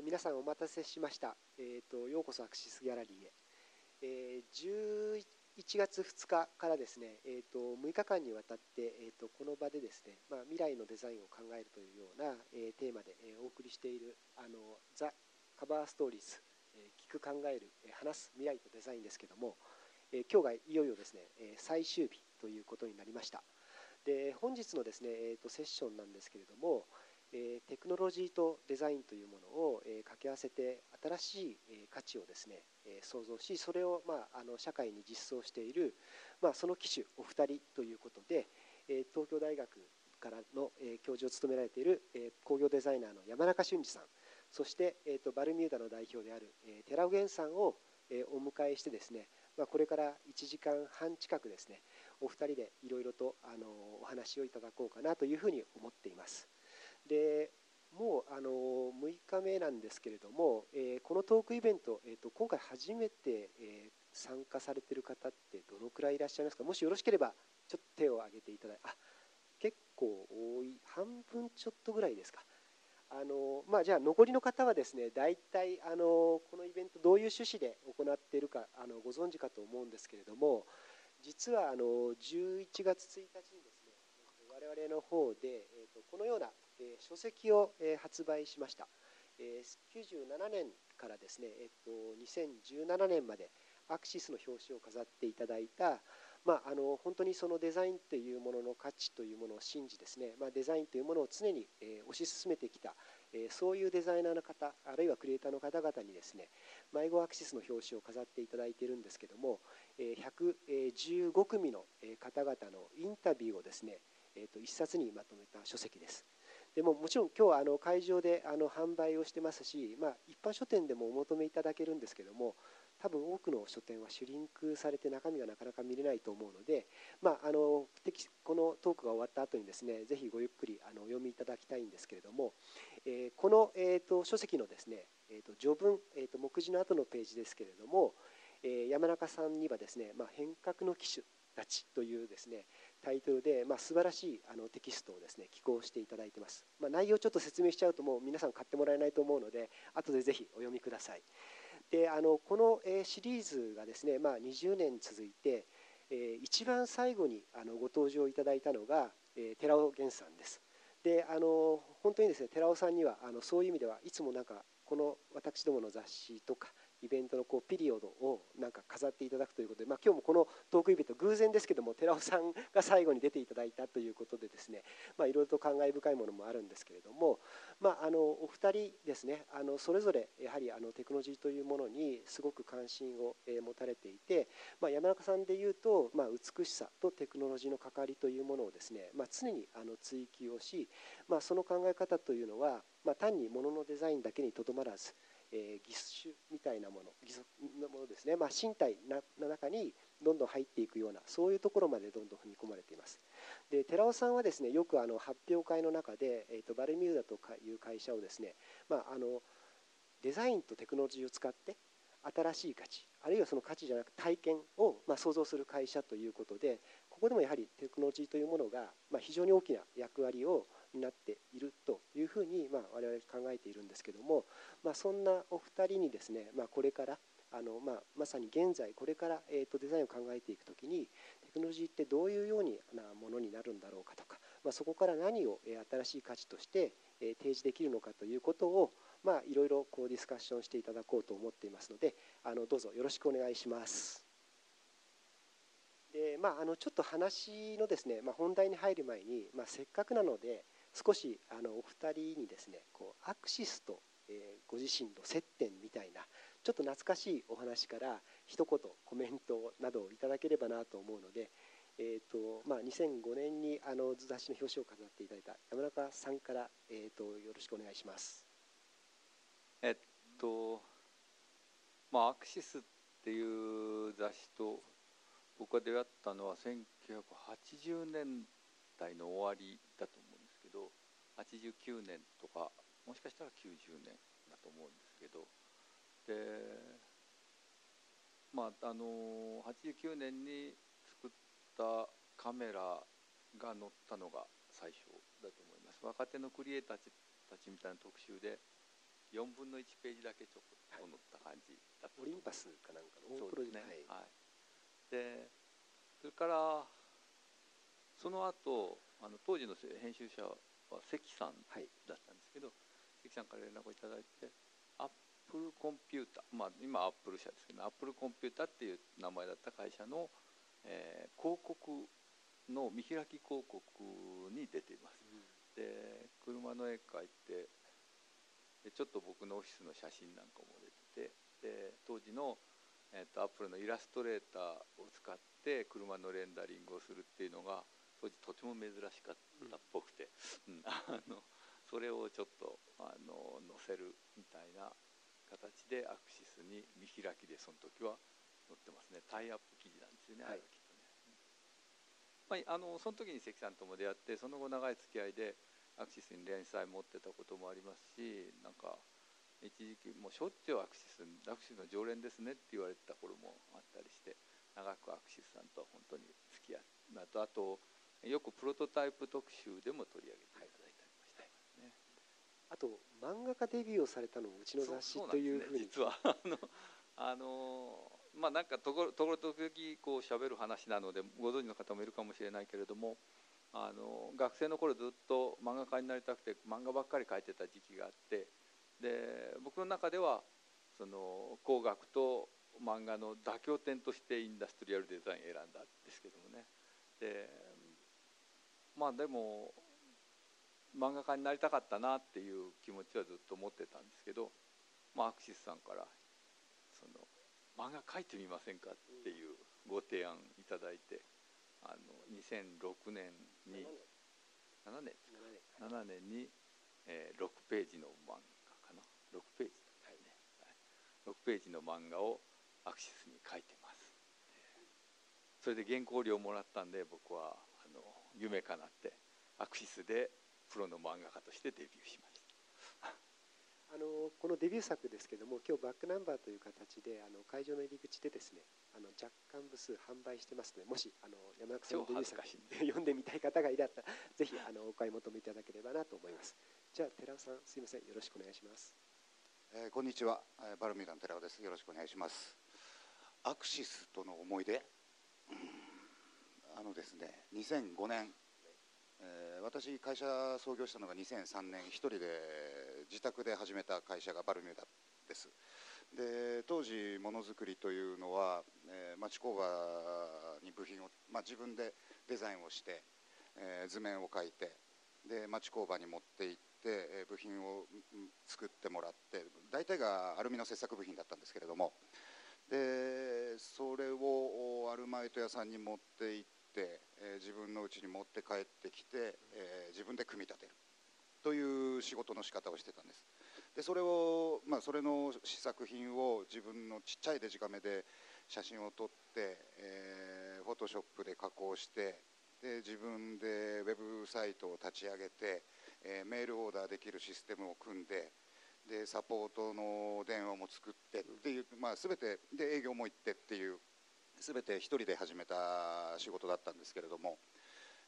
えー、皆さんお待たせしました、えーと、ようこそアクシスギャラリーへ、えー、11月2日からですね、えーと、6日間にわたって、えーと、この場でですね、まあ、未来のデザインを考えるというような、えー、テーマで、えー、お送りしているあのザ・カバーストーリーズ、えー、聞く考える、え、話す未来とデザインですけども、えー、今日がいよいよですね、えー、最終日ということになりました。で本日のですね、えー、とセッションなんですけれども、えテクノロジーとデザインというものを、え掛け合わせて新しい、え価値をですね、え創造しそれを、まあ、あの社会に実装している、まあ、その機種お二人ということで、え東京大学からの、え教授を務められている、え工業デザイナーの山中俊二さんそして、えーと、バルミューダの代表である、え寺尾源さんを、えお迎えしてですね、まあ、これから1時間半近くですねお二人でいろいろとあのお話をいただこうかなというふうに思っています。でもうあの6日目なんですけれども、えー、このトークイベント、えーと、今回初めて、えー、参加されている方ってどのくらいいらっしゃいますか？もしよろしければちょっと手を挙げていただいてあ結構多い半分ちょっとぐらいですか？あの、まあ、じゃあ残りの方はですね大体あのこのイベントどういう趣旨で行っているかあのご存知かと思うんですけれども実はあの11月1日にですね我々の方で、えーとこのような書籍を、発売しました、97年からですね、えっと、2017年までアクシスの表紙を飾っていただいた、まあ、あの本当にそのデザインというものの価値というものを信じですね、まあ、デザインというものを常に、え推し進めてきた、えそういうデザイナーの方あるいはクリエイターの方々にですね迷子アクシスの表紙を飾っていただいているんですけども、え115組の方々のインタビューをですね、えー、と一冊にまとめた書籍です。でももちろん今日はあの会場であの販売をしてますし、まあ、一般書店でもお求めいただけるんですけども多分多くの書店はシュリンクされて中身がなかなか見れないと思うので、まあ、あのこのトークが終わった後にですねぜひごゆっくりあのお読みいただきたいんですけれども、えー、この、えーと、書籍のですね、えーと、序文、えーと、目次の後のページですけれども、えー、山中さんにはですね、まあ、変革の機種たちというですねタイトルで、まあ、素晴らしいあのテキストをですね寄稿していただいてます、まあ、内容ちょっと説明しちゃうともう皆さん買ってもらえないと思うので後でぜひお読みください。であのこの、えシリーズがですね、まあ、20年続いて、えー、一番最後にあのご登場いただいたのが、えー、寺尾源さんです。であの本当にですね寺尾さんにはあのそういう意味ではいつもなんかこの私どもの雑誌とかイベントのこうピリオドをなんか飾っていただくということで、まあ、今日もこのトークイベント偶然ですけども寺尾さんが最後に出ていただいたということでですね、まあ、いろいろと感慨深いものもあるんですけれども、まあ、あのお二人ですねあのそれぞれやはりあのテクノロジーというものにすごく関心を持たれていて、まあ、山中さんでいうと、まあ、美しさとテクノロジーの関わりというものをですね、まあ、常にあの追求をし、まあ、その考え方というのは、まあ、単に物のデザインだけにとどまらずえー、義手みたいなもの義足のものですね、まあ、身体の中にどんどん入っていくようなそういうところまでどんどん踏み込まれています。で寺尾さんはですねよくあの発表会の中で、えーと、バルミューダという会社をですね、まあ、あのデザインとテクノロジーを使って新しい価値あるいはその価値じゃなく体験を、まあ、想像する会社ということでここでもやはりテクノロジーというものが、まあ、非常に大きな役割を担っているというふうに、まあ、我々考えているんですけども、まあ、そんなお二人にですね、まあ、これからあの、まあ、まさに現在これから、えーと、デザインを考えていくときにテクノロジーってどういうようなものになるんだろうかとか、まあ、そこから何を、新しい価値として、提示できるのかということを、まあ、いろいろこうディスカッションしていただこうと思っていますのであのどうぞよろしくお願いします。でまあ、あのちょっと話のですね、まあ、本題に入る前に、まあ、せっかくなので少しあのお二人にですねこうアクシスと、えー、ご自身の接点みたいなちょっと懐かしいお話から一言コメントなどをいただければなと思うので、えーとまあ、2005年にあの雑誌の表紙を飾っていただいた山中さんから、えーと、よろしくお願いします。えっとまあアクシスっていう雑誌と僕が出会ったのは1980年代の終わり89年とかもしかしたら90年だと思うんですけど。でまああの89年に作ったカメラが乗ったのが最初だと思います。若手のクリエイターたちみたいな特集で4分の1ページだけちょこっと載った感じだったオリンパスかなんかのそうですね。はいはい、でそれからその後あの当時の編集者は関さんはい。だったんですけど関さんから連絡をいただいてアップルコンピューター、まあ、今アップル社ですけどアップルコンピューターっていう名前だった会社の、えー広告の見開き広告に出ています。で車の絵描いてでちょっと僕のオフィスの写真なんかも出ててで当時の、えー、とアップルのイラストレーターを使って車のレンダリングをするっていうのが当時とても珍しかったっぽくて、うん。あのそれをちょっとあの載せるみたいな形でアクシスに見開きでその時は載ってますね。タイアップ記事なんですよね、はい。あれはきっとね。まあ、あのその時に関さんとも出会ってその後長い付き合いでアクシスに連載持ってたこともありますしなんか一時期もうしょっちゅうアクシスアクシスの常連ですねって言われてた頃もあったりして長くアクシスさんとは本当に付き合いあとあとよくプロトタイプ特集でも取り上げていただいたりもしてますね。あと漫画家デビューをされたのもうちの雑誌というふうに。実はあの あのまあなんかところところ時々こう喋る話なのでご存知の方もいるかもしれないけれどもあの学生の頃ずっと漫画家になりたくて漫画ばっかり描いてた時期があってで僕の中ではその工学と漫画の妥協点としてインダストリアルデザイン選んだんですけどもね。でまあでも漫画家になりたかったなっていう気持ちはずっと持ってたんですけど、まあ、アクシスさんからその漫画描いてみませんかっていうご提案いただいてあの2006年に7年7年に、えー6ページの漫画かな？6ページだね、はい、6ページの漫画をアクシスに書いてます。それで原稿料もらったんで僕は夢かなってアクシスでプロの漫画家としてデビューしました。あのこのデビュー作ですけども今日バックナンバーという形であの会場の入り口でですねあの若干部数販売してますのでもしあの山中さんのデビュー作読んでみたい方がいらったらぜひあのお買い求めいただければなと思います。じゃあ寺尾さんすいません。よろしくお願いします。えーこんにちは、えーバルミューダの寺尾です。よろしくお願いします。アクシスとの思い出、うーんあのですね、2005年、えー私会社創業したのが2003年、一人で自宅で始めた会社がバルミューダです。で当時ものづくりというのは、えー町工場に部品を、まあ、自分でデザインをして、えー図面を描いてで町工場に持って行って、えー部品を作ってもらって大体がアルミの切削部品だったんですけれどもでそれをアルマイト屋さんに持って行って、え自分の家に持って帰ってきて、え自分で組み立てる。という仕事の仕方をしてたんです。でそれを、まあ、それの試作品を自分のちっちゃいデジカメで写真を撮って、えーフォトショップで加工してで自分でウェブサイトを立ち上げて、えーメールオーダーできるシステムを組んででサポートの電話も作ってっていう、まあ、全てで営業も行ってっていう全て一人で始めた仕事だったんですけれども、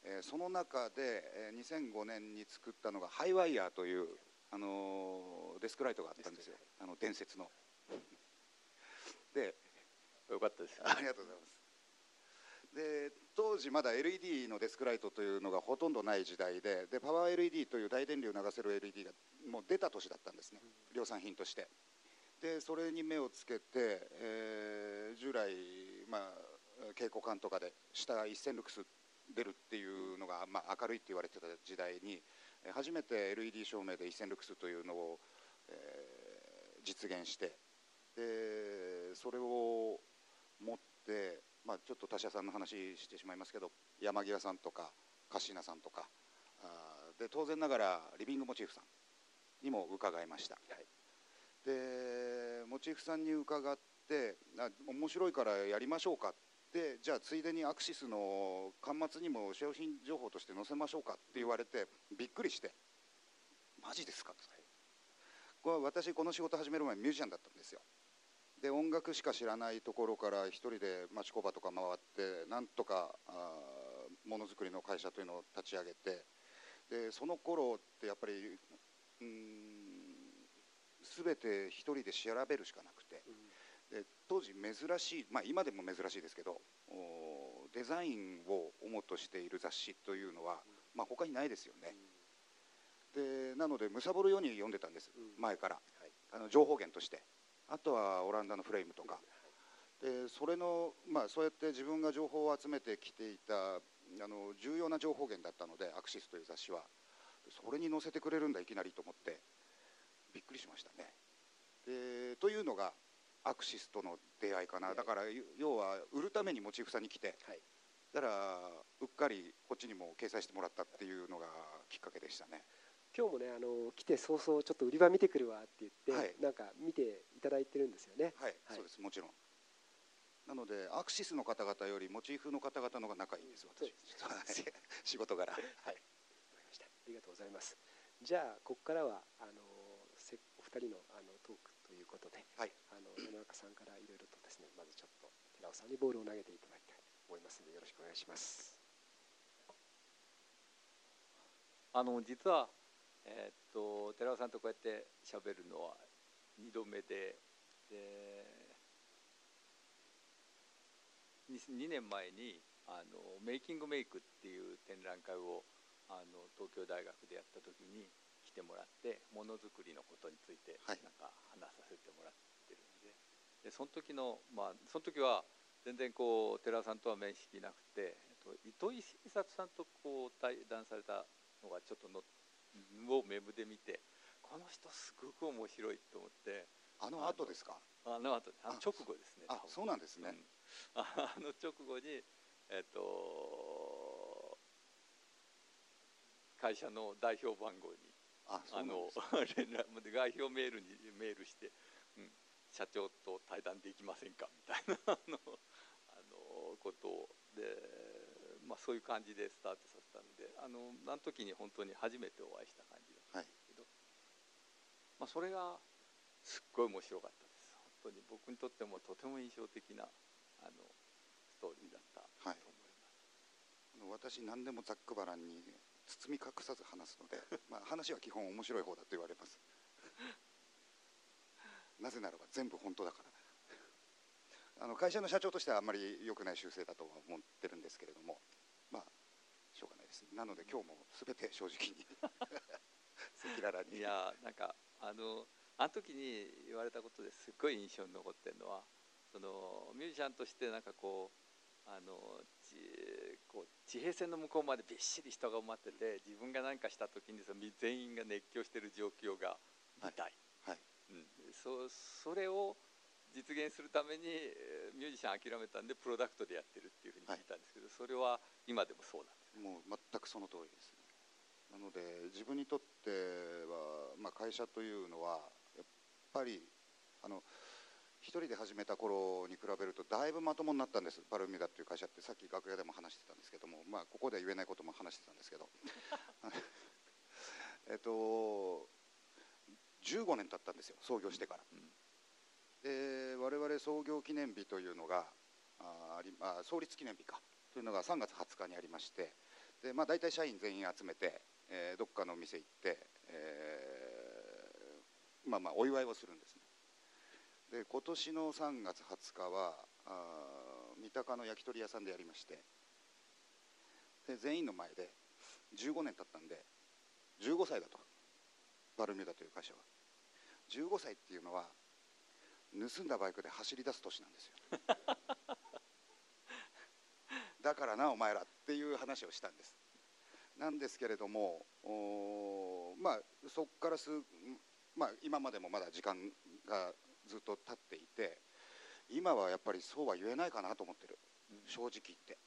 えーその中で、えー2005年に作ったのがハイワイヤーという、あのーデスクライトがあったんですよ。あの伝説の。でよかったです。ありがとうございます。で当時まだ LED のデスクライトというのがほとんどない時代ででパワー LED という大電流を流せる LED がもう出た年だったんですね。量産品として。でそれに目をつけて、えー従来、まあ、蛍光管とかで下1000ルクス出るっていうのが、まあ、明るいって言われてた時代にえー初めて LED 照明で1000ルクスというのを、えー実現してでそれを持って、まあ、ちょっと他社さんの話してしまいますけど山際さんとかカシーナさんとかあーで当然ながらリビングモチーフさんにも伺いました、でモチーフさんに伺ってあ面白いからやりましょうかってじゃあついでにアクシスの端末にも商品情報として載せましょうかって言われてびっくりして。マジですかとこれ私この仕事始める前ミュージシャンだったんですよ。で音楽しか知らないところから一人で町工場とか回ってなんとかあものづくりの会社というのを立ち上げてでその頃ってやっぱりうん全て一人で調べるしかなくて。当時珍しい、まあ、今でも珍しいですけどデザインを主としている雑誌というのは、まあ、他にないですよね、でなので貪るように読んでたんです、前から、あの情報源として。あとはオランダのフレームとか、でそれの、まあ、そうやって自分が情報を集めてきていたあの重要な情報源だったのでアクシスという雑誌は。それに載せてくれるんだいきなりと思って。びっくりしましたね。でというのがアクシスとの出会いかなだから要は売るためにモチーフさんに来て、はい、だからうっかりこっちにも掲載してもらったっていうのがきっかけでしたね。今日もねあの来て早々ちょっと売り場見てくるわって言って、はい、なんか見ていただいてるんですよね。はい、はい、そうですもちろん。なのでアクシスの方々よりモチーフの方々のが仲いいんです私。仕事柄。はい。わかりました。ありがとうございます。じゃあここからはあのお二人のあのトークということで、はい、あの野中さんからいろいろとですねまずちょっと寺尾さんにボールを投げていただきたいと思いますのでよろしくお願いします。あの実はえー、っと寺尾さんとこうやって喋るのは2度目でで 2, 2年前にあのメイキングメイクっていう展覧会をあの東京大学でやった時に来てもらってものづくりのことについてなんか話させてもらってるんで。でその時のまあその時は全然こう寺尾さんとは面識なくて糸井重里さんとこう対談されたのがちょっとのをウェブで見てこの人すごく面白いと思って。あの後ですか？あの後あの直後ですねあそうなんですね、うん、あの直後にえっ、と会社の代表番号にああの連絡代表メールにメールして、うん、社長と対談できませんかみたいなあのあのことでまあ、そういう感じでスタートさせたのであのあの時に本当に初めてお会いした感じだったんですけど、はい、まあ、それがすっごい面白かったです。本当に。僕にとってもとても印象的なあのストーリーだったと思います、はい、私何でもざっくばらんに包み隠さず話すので、まあ、話は基本面白い方だと言われます。なぜならば全部本当だから。あの会社の社長としてはあんまり良くない修正だとは思ってるんですけれどもまあしょうがないです。なので今日も全て正直に赤裸々に。いやなんかあのあの時に言われたことですっごい印象に残ってるのはそのミュージシャンとしてなんかこうあのちこう地平線の向こうまでびっしり人が埋まってて自分が何かした時にその全員が熱狂してる状況が見たい、はい。はいうん、そそれを実現するためにミュージシャン諦めたんでプロダクトでやってるっていうふうに聞いたんですけど、はい、それは今でもそうなんですもう全くその通りですね。なので自分にとっては、まあ、会社というのはやっぱりあの一人で始めた頃に比べるとだいぶまともになったんです。バルミュダっていう会社ってさっき楽屋でも話してたんですけども、まあ、ここでは言えないことも話してたんですけど。えっと15年経ったんですよ創業してから、うん。で我々創業記念日というのがああ創立記念日か。というのが3月20日にありまして。で、まあ、大体社員全員集めて、えー、どっかのお店行って、えー、まあまあお祝いをするんですねで今年の3月20日はあ三鷹の焼き鳥屋さんでやりまして。で全員の前で15年経ったんで15歳だと。バルミューダという会社は。15歳っていうのは盗んだバイクで走り出す年なんですよ。だからなお前らっていう話をしたんです。なんですけれどもまあそこからす、まあ、今までもまだ時間がずっと経っていて今はやっぱりそうは言えないかなと思ってる、正直言って。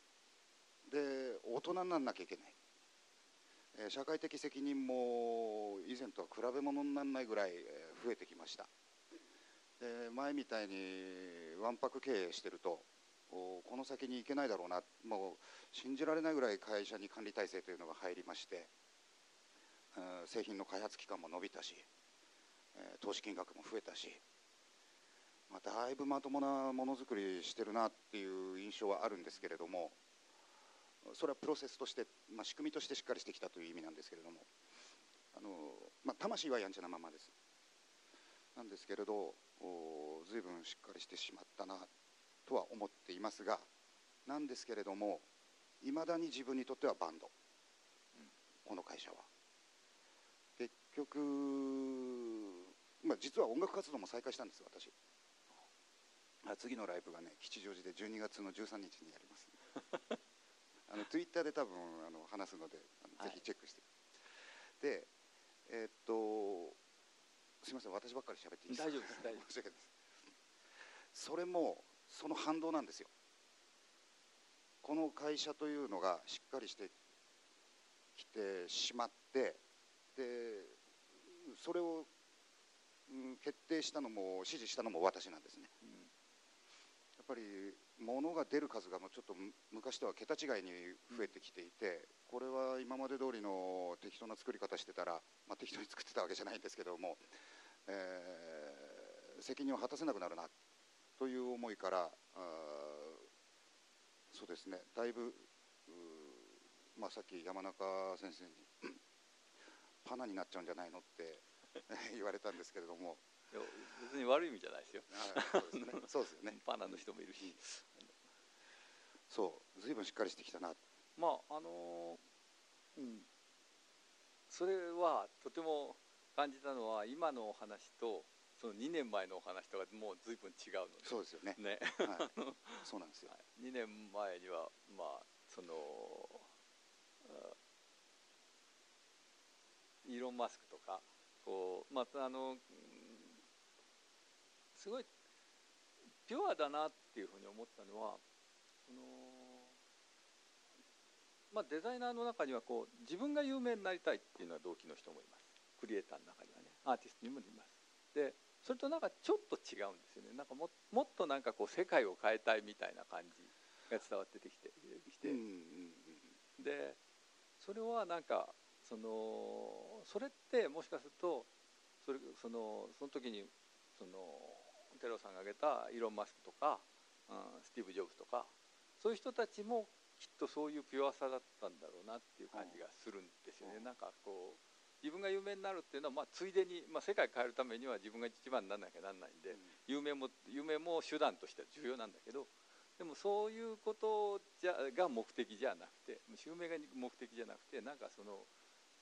で大人にならなきゃいけない、えー、社会的責任も以前とは比べ物にならないぐらい増えてきました。で前みたいにわんぱく経営してるとこの先に行けないだろうな。もう信じられないぐらい会社に管理体制というのが入りまして製品の開発期間も伸びたし投資金額も増えたし、まあ、だいぶまともなものづくりしてるなっていう印象はあるんですけれどもそれはプロセスとして、まあ、仕組みとしてしっかりしてきたという意味なんですけれどもあの、まあ、魂はやんちゃなままです。なんですけれどお随分しっかりしてしまったなとは思っていますがなんですけれどもいまだに自分にとってはバンド、この会社は。結局、まあ、実は音楽活動も再開したんです私。次のライブがね吉祥寺で12月の13日にやります。あのツイッターで多分あの話すのであの、はい。ぜひチェックして。でえーっとすみません私ばっかり喋っていいですか？大丈夫です大丈夫申し訳ないです。それもその反動なんですよ。この会社というのがしっかりしてきてしまってでそれを、うん決定したのも指示したのも私なんですね。うんぱり物が出る数がもうちょっと昔とは桁違いに増えてきていてこれは今まで通りの適当な作り方してたら、まあ、適当に作ってたわけじゃないんですけども、えー責任を果たせなくなるなという思いからそうですねだいぶ、まあ、さっき山中先生にパナになっちゃうんじゃないのって言われたんですけれどもいや別に悪い意味じゃないですよ。そうですよね。パナの人もいるし。そう随分しっかりしてきたな。まああのうん。それはとても感じたのは今のお話とその2年前のお話とかもう随分違うので。そうですよね。ね。はい、そうなんですよ。2年前にはまあそのあイーロン・マスクとかこうまたあのうんすごいピュアだなっていうふうに思ったのはその、まあ、デザイナーの中にはこう自分が有名になりたいっていうのは動機の人もいます。クリエイターの中にはねアーティストにもいます。でそれとなんかちょっと違うんですよね。なんかももっとなんかこう世界を変えたいみたいな感じが伝わってきてきて、うんうん。でそれはなんかそのそれってもしかするとそれそのその時にそのテロさんが挙げたイーロン・マスクとか、うん、スティーブ・ジョブズとかそういう人たちもきっとそういうピュアさだったんだろうなっていう感じがするんですよね。うん。なんかこう自分が有名になるっていうのは、まあ、ついでに、まあ、世界変えるためには自分が一番にならなきゃなんないんで、うん。有名も有名も手段としては重要なんだけどでもそういうことじゃが目的じゃなくて襲名が目的じゃなくてなんかその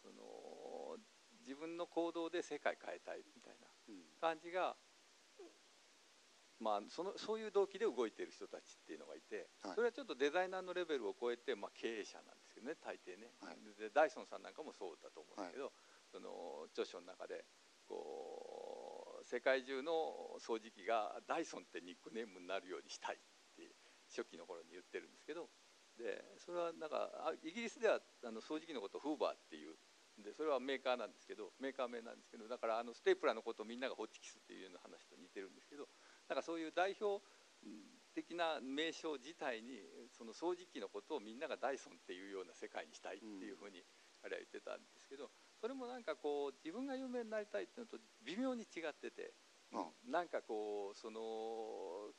その自分の行動で世界変えたいみたいなうん。感じが、まあ、そのそういう動機で動いている人たちっていうのがいて、はい。それはちょっとデザイナーのレベルを超えて、まあ、経営者なんですけどね大抵ね、はい。でダイソンさんなんかもそうだと思うんだけど、その著書の中でこう世界中の掃除機がダイソンってニックネームになるようにしたいって初期の頃に言ってるんですけどでそれはなんかあイギリスではあの掃除機のことをフーバーっていうでそれはメーカーなんですけどメーカー名なんですけどだからあのステープラーのことをみんながホチキスっていうような話と似てるんですけどなんかそういう代表的な名称自体にその掃除機のことをみんながダイソンっていうような世界にしたいっていうふうに彼は言ってたんですけどそれもなんかこう自分が有名になりたいっていうのと微妙に違ってて。あなんかこうその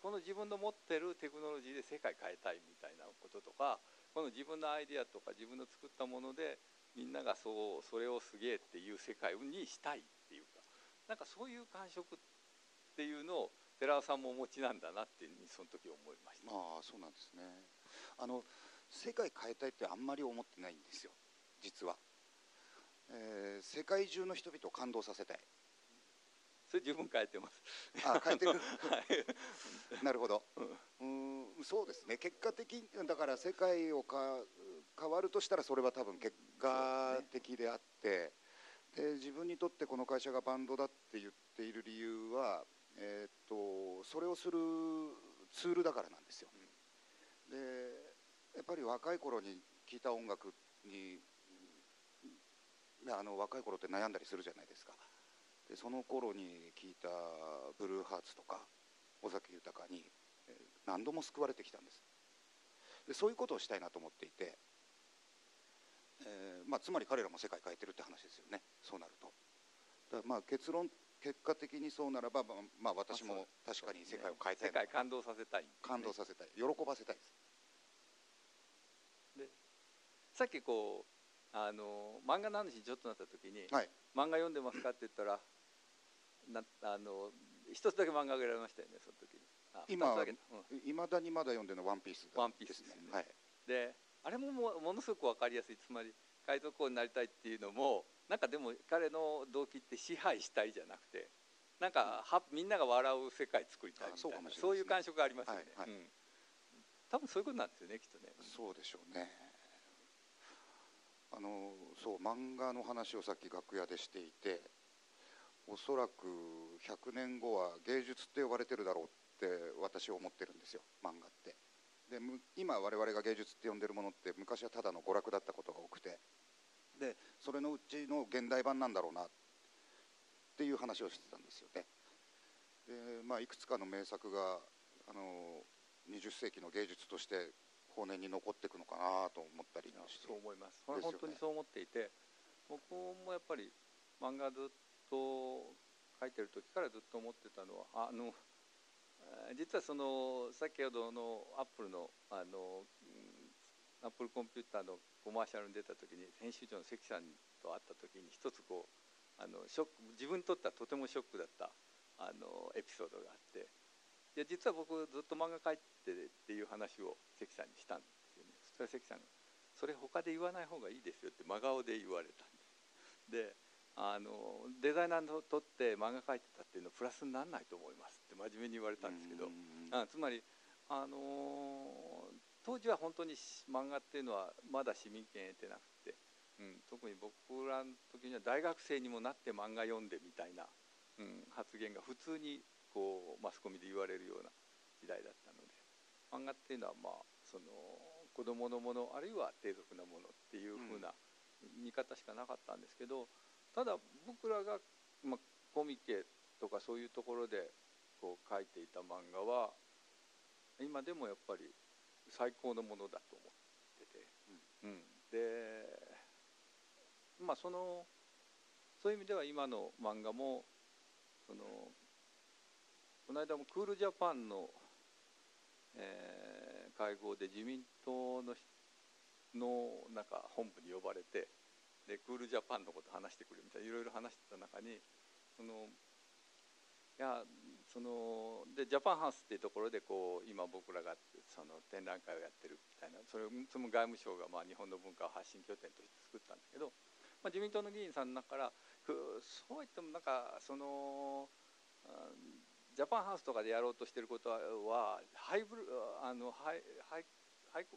この自分の持ってるテクノロジーで世界変えたいみたいなこととかこの自分のアイデアとか自分の作ったものでみんながそうそれをすげえっていう世界にしたいっていうかなんかそういう感触っていうのを寺尾さんもお持ちなんだなってその時思いました。ああそうなんですね。あの世界変えたいってあんまり思ってないんですよ。実は、えー世界中の人々を感動させたい。それ十分変えてます。あ変えてる。はい。なるほど。うん。そうですね。結果的にだから世界をか変わるとしたらそれは多分結果的であってで自分にとってこの会社がバンドだって言っている理由は、えーっとそれをするツールだからなんですよ。でやっぱり若い頃に聴いた音楽にあの若い頃って悩んだりするじゃないですか。でその頃に聴いたブルーハーツとか尾崎豊に何度も救われてきたんです。でそういうことをしたいなと思っていて、えーまあ、つまり彼らも世界変えてるって話ですよね。そうなると。だまあ結論結果的にそうならば、まあまあ、私も確かに世界を変えたい世界感動させたい、感動させたい。喜ばせたいです。でさっきこうあの漫画の話にちょっとなった時に、はい。漫画読んでますかって言ったらなあの一つだけ漫画が選びましたよねその時に。今いまだにまだ読んでるの「ワンピース、ワンピースですね、はい、であれももものすごく分かりやすい。つまり海賊王になりたいっていうのもなんかでも彼の動機って支配したいじゃなくてなんかはみんなが笑う世界作りたいみたいなそういう感触がありますよね、はいはい、うん、多分そういうことなんですよねきっとね。そうでしょうね。あのそう漫画の話をさっき楽屋でしていておそらく100年後は芸術って呼ばれてるだろうって私は思ってるんですよ漫画って。で今我々が芸術って呼んでるものって昔はただの娯楽だったことが多くてでそれのうちの現代版なんだろうなっていう話をしてたんですよね。で、まあ、いくつかの名作があの20世紀の芸術として後年に残っていくのかなと思ったりして。そう思います、ね、本当にそう思っていて僕もやっぱり漫画ずっと書いてる時からずっと思ってたのはあの実はその先ほどのアップルのあのアップルコンピューターのコマーシャルに出た時に編集長の関さんと会った時に一つこうあのショック自分にとってはとてもショックだったあのエピソードがあって。で実は僕ずっと漫画描いてっていう話を関さんにしたんですよね。そしたら関さんが「それ他で言わない方がいいですよ」って真顔で言われたんです。であのデザイナーにとって漫画描いてたっていうのはプラスにならないと思いますって真面目に言われたんですけど。あつまり、あのー、当時は本当に漫画っていうのはまだ市民権得てなくて、うん、特に僕らの時には大学生にもなって漫画読んでみたいな、うん、発言が普通にこうマスコミで言われるような時代だったので漫画っていうのはまあその子供のものあるいは低俗なものっていうふうな見方しかなかったんですけど、ただ僕らが、まあ、コミケとかそういうところでこう描いていた漫画は今でもやっぱり最高のものだと思ってて、うん、うん、でまあそのそういう意味では今の漫画もそのこの間もクールジャパンの、えー、会合で自民党ののなんか本部に呼ばれてでクールジャパンのこと話してくれみたいないろいろ話してた中にそのいやそのでジャパンハウスっていうところでこう今僕らがその展覧会をやってるみたいなそれその外務省がまあ日本の文化を発信拠点として作ったんだけど、まあ、自民党の議員さんの中からそう言ってもなんかそのジャパンハウスとかでやろうとしてることはハイブルあのハイハイハイ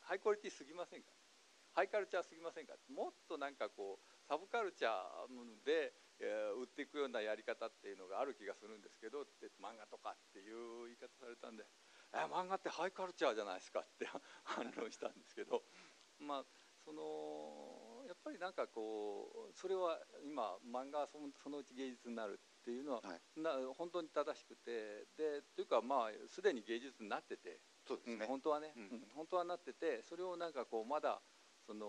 ハイクオリティすぎませんか？ハイカルチャーすぎませんか？もっとなんかこうサブカルチャーで、売っていくようなやり方っていうのがある気がするんですけどって漫画とかっていう言い方されたんで「え漫画ってハイカルチャーじゃないですか」って 反論したんですけどまあそのやっぱりなんかこうそれは今漫画はそのそのうち芸術になるっていうのは、はい、な本当に正しくてでというかまあすでに芸術になっててそうですね、うん、本当はね、うん、本当はなっててそれをなんかこうまだその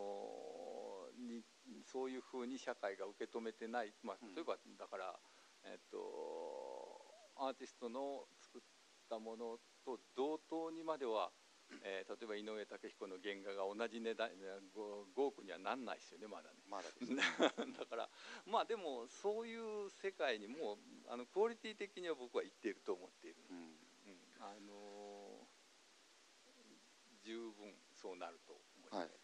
にそういうふうに社会が受け止めてない、まあ、例えばだから、えっと、アーティストの作ったものと同等にまでは、えー、例えば井上武彦の原画が同じ値段5億にはなんないですよねまだね。まだね。だからまあでもそういう世界にもあのクオリティ的には僕は言っていると思っている、うん。うん、あの十分そうなると思います。はい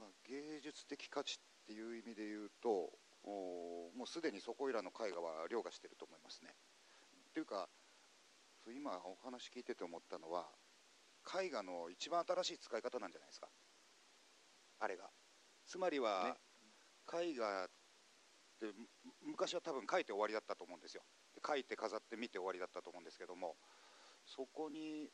まあ、芸術的価値っていう意味で言うともうすでにそこいらの絵画は凌駕してると思いますね。っていうか今お話聞いてて思ったのは絵画の一番新しい使い方なんじゃないですかあれが。つまりは、絵画って昔は多分描いて終わりだったと思うんですよ。で描いて飾って見て終わりだったと思うんですけどもそこに、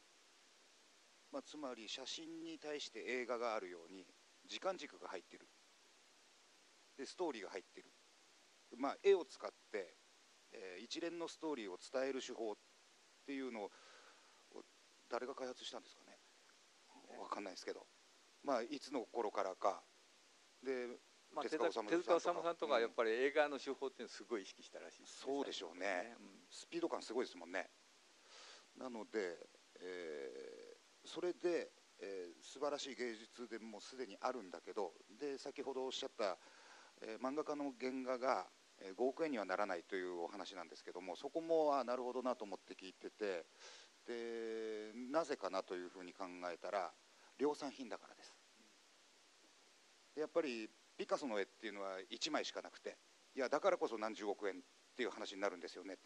まあ、つまり写真に対して映画があるように時間軸が入ってる。でストーリーが入ってる、まあ、絵を使って、えー、一連のストーリーを伝える手法っていうのを誰が開発したんですかね。分かんないですけど、まあ、いつの頃からか。で、まあ、手塚治虫さんとか。やっぱり映画の手法っていうのをすごい意識したらしい、ね、そうでしょうね、うん、スピード感すごいですもんね。なので、えー、それでえー、素晴らしい芸術でもうすでにあるんだけどで先ほどおっしゃった、えー、漫画家の原画が5億円にはならないというお話なんですけどもそこもあなるほどなと思って聞いててでなぜかなというふうに考えたら量産品だからです。でやっぱりピカソの絵っていうのは1枚しかなくていやだからこそ何十億円っていう話になるんですよね。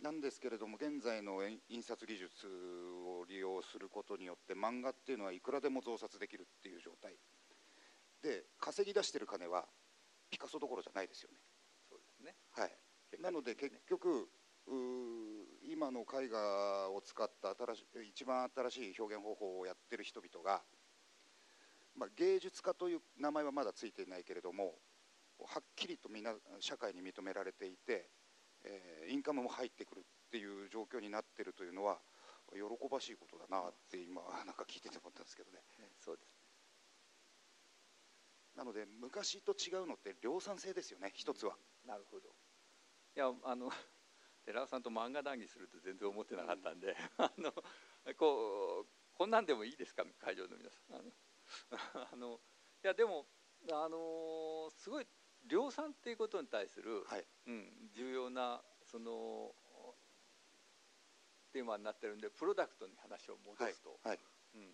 なんですけれども現在の印印刷技術を利用することによって漫画っていうのはいくらでも増刷できるっていう状態。で稼ぎ出してる金はピカソどころじゃないですよね。そうですね。はい。なので結局今の絵画を使った新しい一番新しい表現方法をやってる人々が、まあ、芸術家という名前はまだついていないけれどもはっきりとみんな社会に認められていて、えーインカムも入ってくるっていう状況になってるというのは喜ばしいことだなって今 なんか聞いてて思ったんですけどね。ねそうです。なので昔と違うのって量産性ですよね一つは。なるほど。いやあの 寺尾さんと漫画談義すると全然思ってなかったんで、あのこうこんなんでもいいですか？会場の皆さん。あのいやでもあのすごい量産っていうことに対する、はい。うん、重要なそのテーマになってるんでプロダクトに話を戻すと、はい。うん、やっ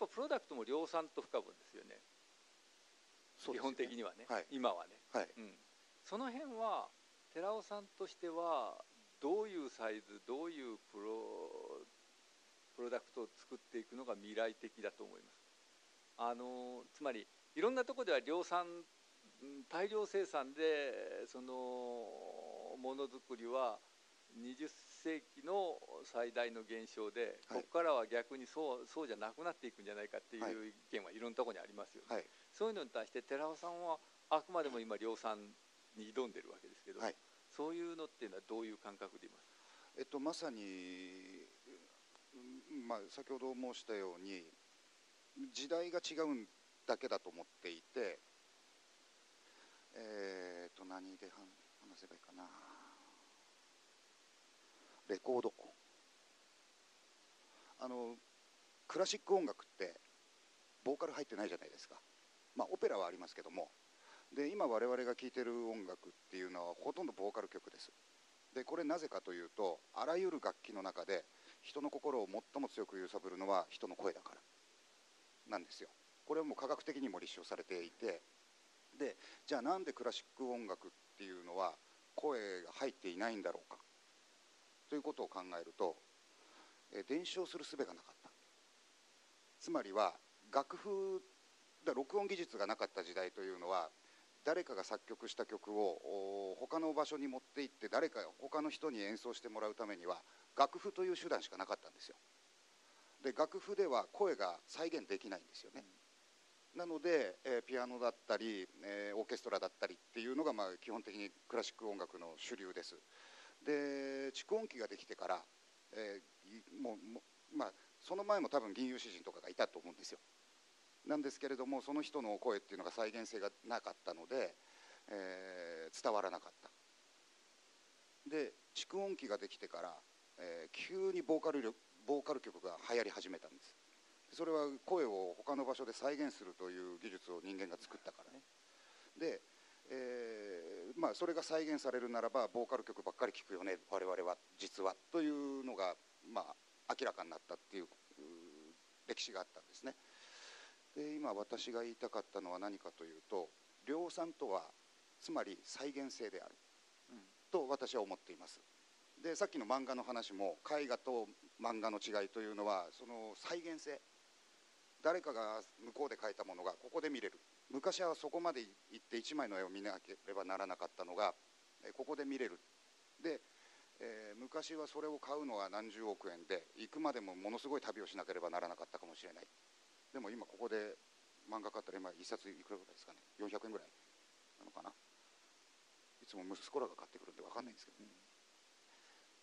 ぱプロダクトも量産と不可分ですよね。ね本的にはね、はい。今はね、はい。うん、その辺は寺尾さんとしてはどういうサイズどういうプロプロダクトを作っていくのが未来的だと思います。あのつまりいろんなところでは量産うん大量生産でそのものづくりは20世紀の最大の現象で、はい。ここからは逆にそうそうじゃなくなっていくんじゃないかってはい。いう意見はいろんなところにありますよね、はい。そういうのに対して寺尾さんはあくまでも今量産に挑んでるわけですけど、はい。そういうのっていうのはどういう感覚でいます？かえっと、まさに、うんまあ、先ほど申したように時代が違うんだけだと思っていて、えー、と何で話話せばいいかな。レコード。あのクラシック音楽ってボーカル入ってないじゃないですか、まあ、オペラはありますけども。で今我々が聴いてる音楽っていうのはほとんどボーカル曲です。でこれなぜかというとあらゆる楽器の中で人の心を最も強く揺さぶるのは人の声だからなんですよ。これはもう科学的にも立証されていてでじゃあなんでクラシック音楽っていうのは声が入っていないんだろうか？ということを考えるとえ伝承する術がなかった。つまりは楽譜だ録音技術がなかった時代というのは誰かが作曲した曲をお他の場所に持って行って誰か他の人に演奏してもらうためには楽譜という手段しかなかったんですよ。で楽譜では声が再現できないんですよね、なので、えーピアノだったり、えーオーケストラだったりっていうのが、まあ、基本的にクラシック音楽の主流です。で蓄音機ができてから、えーもうもまあ、その前も多分銀融詩人とかがいたと思うんですよ。なんですけれどもその人の声っていうのが再現性がなかったので、えー伝わらなかった。で蓄音機ができてから、えー急にボーカルボーカル曲が流行り始めたんです。それは声を他の場所で再現するという技術を人間が作ったからね。で、えーまあ、それが再現されるならばボーカル曲ばっかり聴くよね我々は実はというのが、まあ、明らかになったっていう歴史があったんですね。で今私が言いたかったのは何かというと量産とはつまり再現性である、と私は思っています。でさっきの漫画の話も絵画と漫画の違いというのはその再現性誰かが向こうで描いたものがここで見れる。昔はそこまで行って1枚の絵を見なければならなかったのがえここで見れる。で、えー昔はそれを買うのは何十億円で行くまでもものすごい旅をしなければならなかったかもしれない。でも今ここで漫画買ったら今1冊いくらぐらいですかね？400円ぐらいなのかな？いつも息子らが買ってくるんで分かんないんですけど、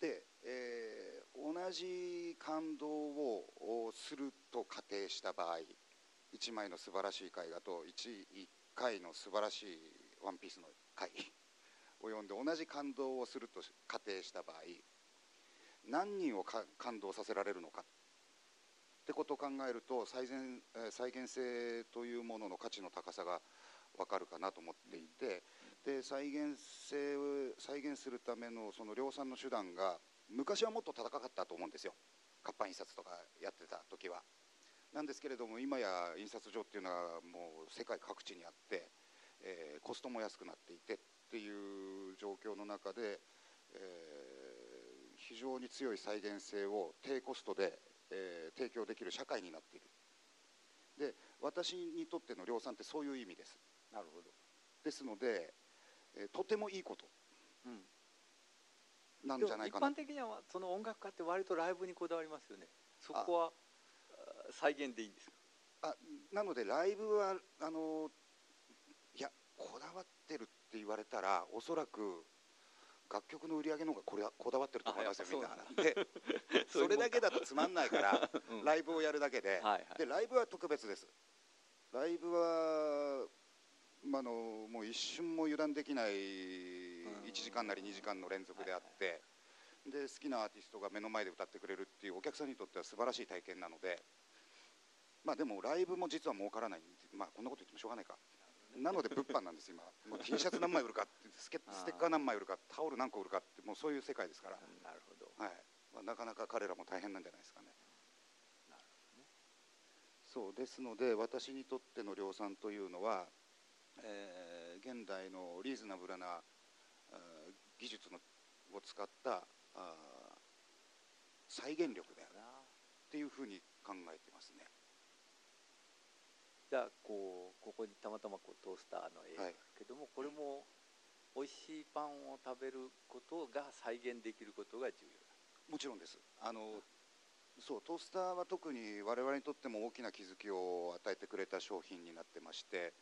で、えー同じ感動をすると仮定した場合1枚の素晴らしい絵画と 1, 1回の素晴らしいワンピースの回を読んで同じ感動をすると仮定した場合何人を感動させられるのかってことを考えると再現再現性というものの価値の高さが分かるかなと思っていてで再現性を再現するためのその量産の手段が昔はもっと高かったと思うんですよ。活版印刷とかやってた時は。なんですけれども今や印刷所っていうのはもう世界各地にあって、えーコストも安くなっていてっていう状況の中で、えー非常に強い再現性を低コストで、えー提供できる社会になっている。で私にとっての量産ってそういう意味です。なるほど、ですので、えーとてもいいこと。うん、なんじゃないかな。般的にはその音楽家って割とライブにこだわりますよね。そこはあ再現でいいんですか？あなのでライブはあのいやこだわってるって言われたらおそらく楽曲の売り上げの方がこれはこだわってると思いますよみんな。で それだけだとつまんないからうん。ライブをやるだけで,、はいはい。でライブは特別です。ライブは、まあ、あのもう一瞬も油断できない1時間なり2時間の連続であって、で好きなアーティストが目の前で歌ってくれるっていうお客さんにとっては素晴らしい体験なのでまあでもライブも実は儲からないまあこんなこと言ってもしょうがないか。なので物販なんです今。もう T シャツ何枚売るかスケステッカー何枚売るかタオル何個売るかってもうそういう世界ですから、なるほど。はい。まあ、なかなか彼らも大変なんじゃないですかね。なるほどね。そうですので私にとっての量産というのは、えー現代のリーズナブルな技術のを使ったあー再現力であるなっていうふうに考えてますね。じゃあこうここにたまたまこうトースターの絵があるけども、これも美味しいパンを食べることが再現できることが重要だ。もちろんです。あのそうトースターは特に我々にとっても大きな気づきを与えてくれた商品になってまして、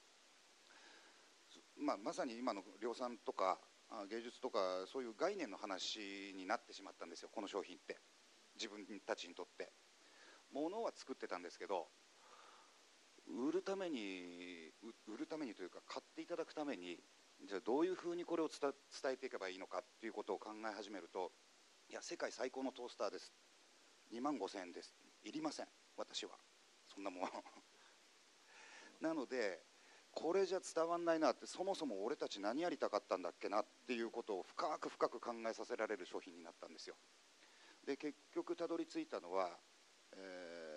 まあ、まさに今の量産とかあ芸術とかそういう概念の話になってしまったんですよこの商品って。自分たちにとって。物は作ってたんですけど売るために売るためにというか買っていただくためにじゃあどういうふうにこれを伝伝えていけばいいのかっていうことを考え始めるといや世界最高のトースターです。2万5000円です。いりません。私は。そんなもの なのでこれじゃ伝わんないなってそもそも俺たち何やりたかったんだっけなっていうことを深く深く考えさせられる商品になったんですよ。で結局たどり着いたのは、えー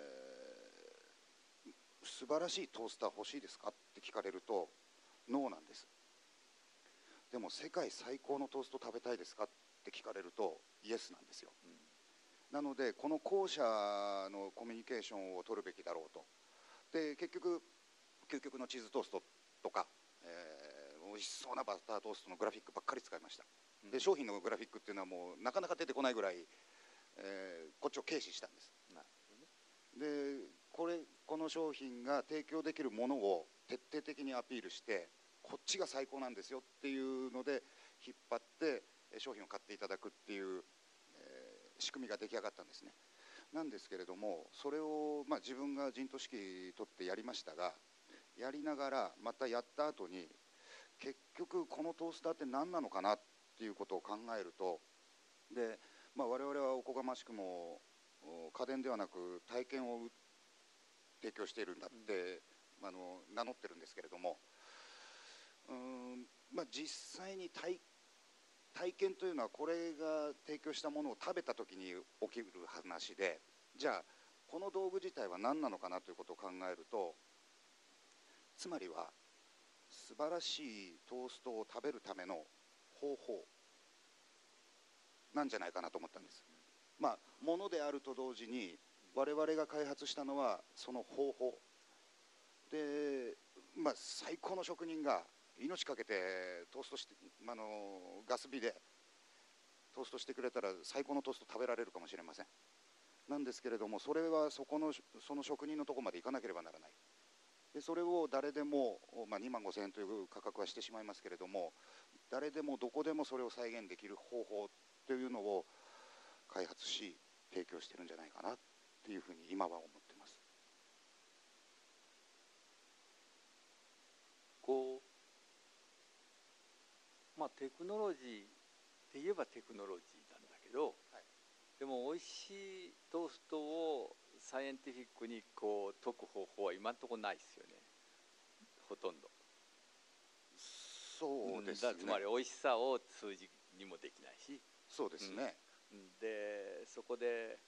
素晴らしいトースター欲しいですかって聞かれるとノーなんです。でも世界最高のトースト食べたいですかって聞かれるとイエスなんですよ。なのでこの後者のコミュニケーションを取るべきだろうと。で結局究極のチーズトーストとか、えー美味しそうなバタートーストのグラフィックばっかり使いました。うん。で商品のグラフィックっていうのはもうなかなか出てこないぐらい、えーこっちを軽視したんです。でこれこの商品が提供できるものを徹底的にアピールしてこっちが最高なんですよっていうので引っ張ってえ商品を買っていただくっていう、えー仕組みが出来上がったんですね。なんですけれどもそれを、まあ、自分が陣頭指揮取ってやりましたがやりながらまたやった後に結局このトースターって何なのかなっていうことを考えるとで、まあ、我々はおこがましくもお家電ではなく体験を提供しているんだって、あの名乗ってるんですけれどもうーん、まあ、実際に体体験というのはこれが提供したものを食べた時に起きる話でじゃあこの道具自体は何なのかなということを考えるとつまりは素晴らしいトーストを食べるための方法なんじゃないかなと思ったんです。まあ、ものであると同時に我々が開発したのはその方法。で、まあ、最高の職人が命かけてトーストして、あのガス火でトーストしてくれたら最高のトースト食べられるかもしれません。なんですけれどもそれはそこのその職人のとこまで行かなければならない。でそれを誰でも、まあ、2万5000円という価格はしてしまいますけれども誰でもどこでもそれを再現できる方法というのを開発し提供してるんじゃないかなっていうふうに今は思ってます。こうまあテクノロジーって言えばテクノロジーなんだけど、はい。でも美味しいトーストをサイエンティフィックにこう解く方法は今のところないですよね。ほとんど。そうですね、だつまり美味しさを数字にもできないし。そうですね、でそこで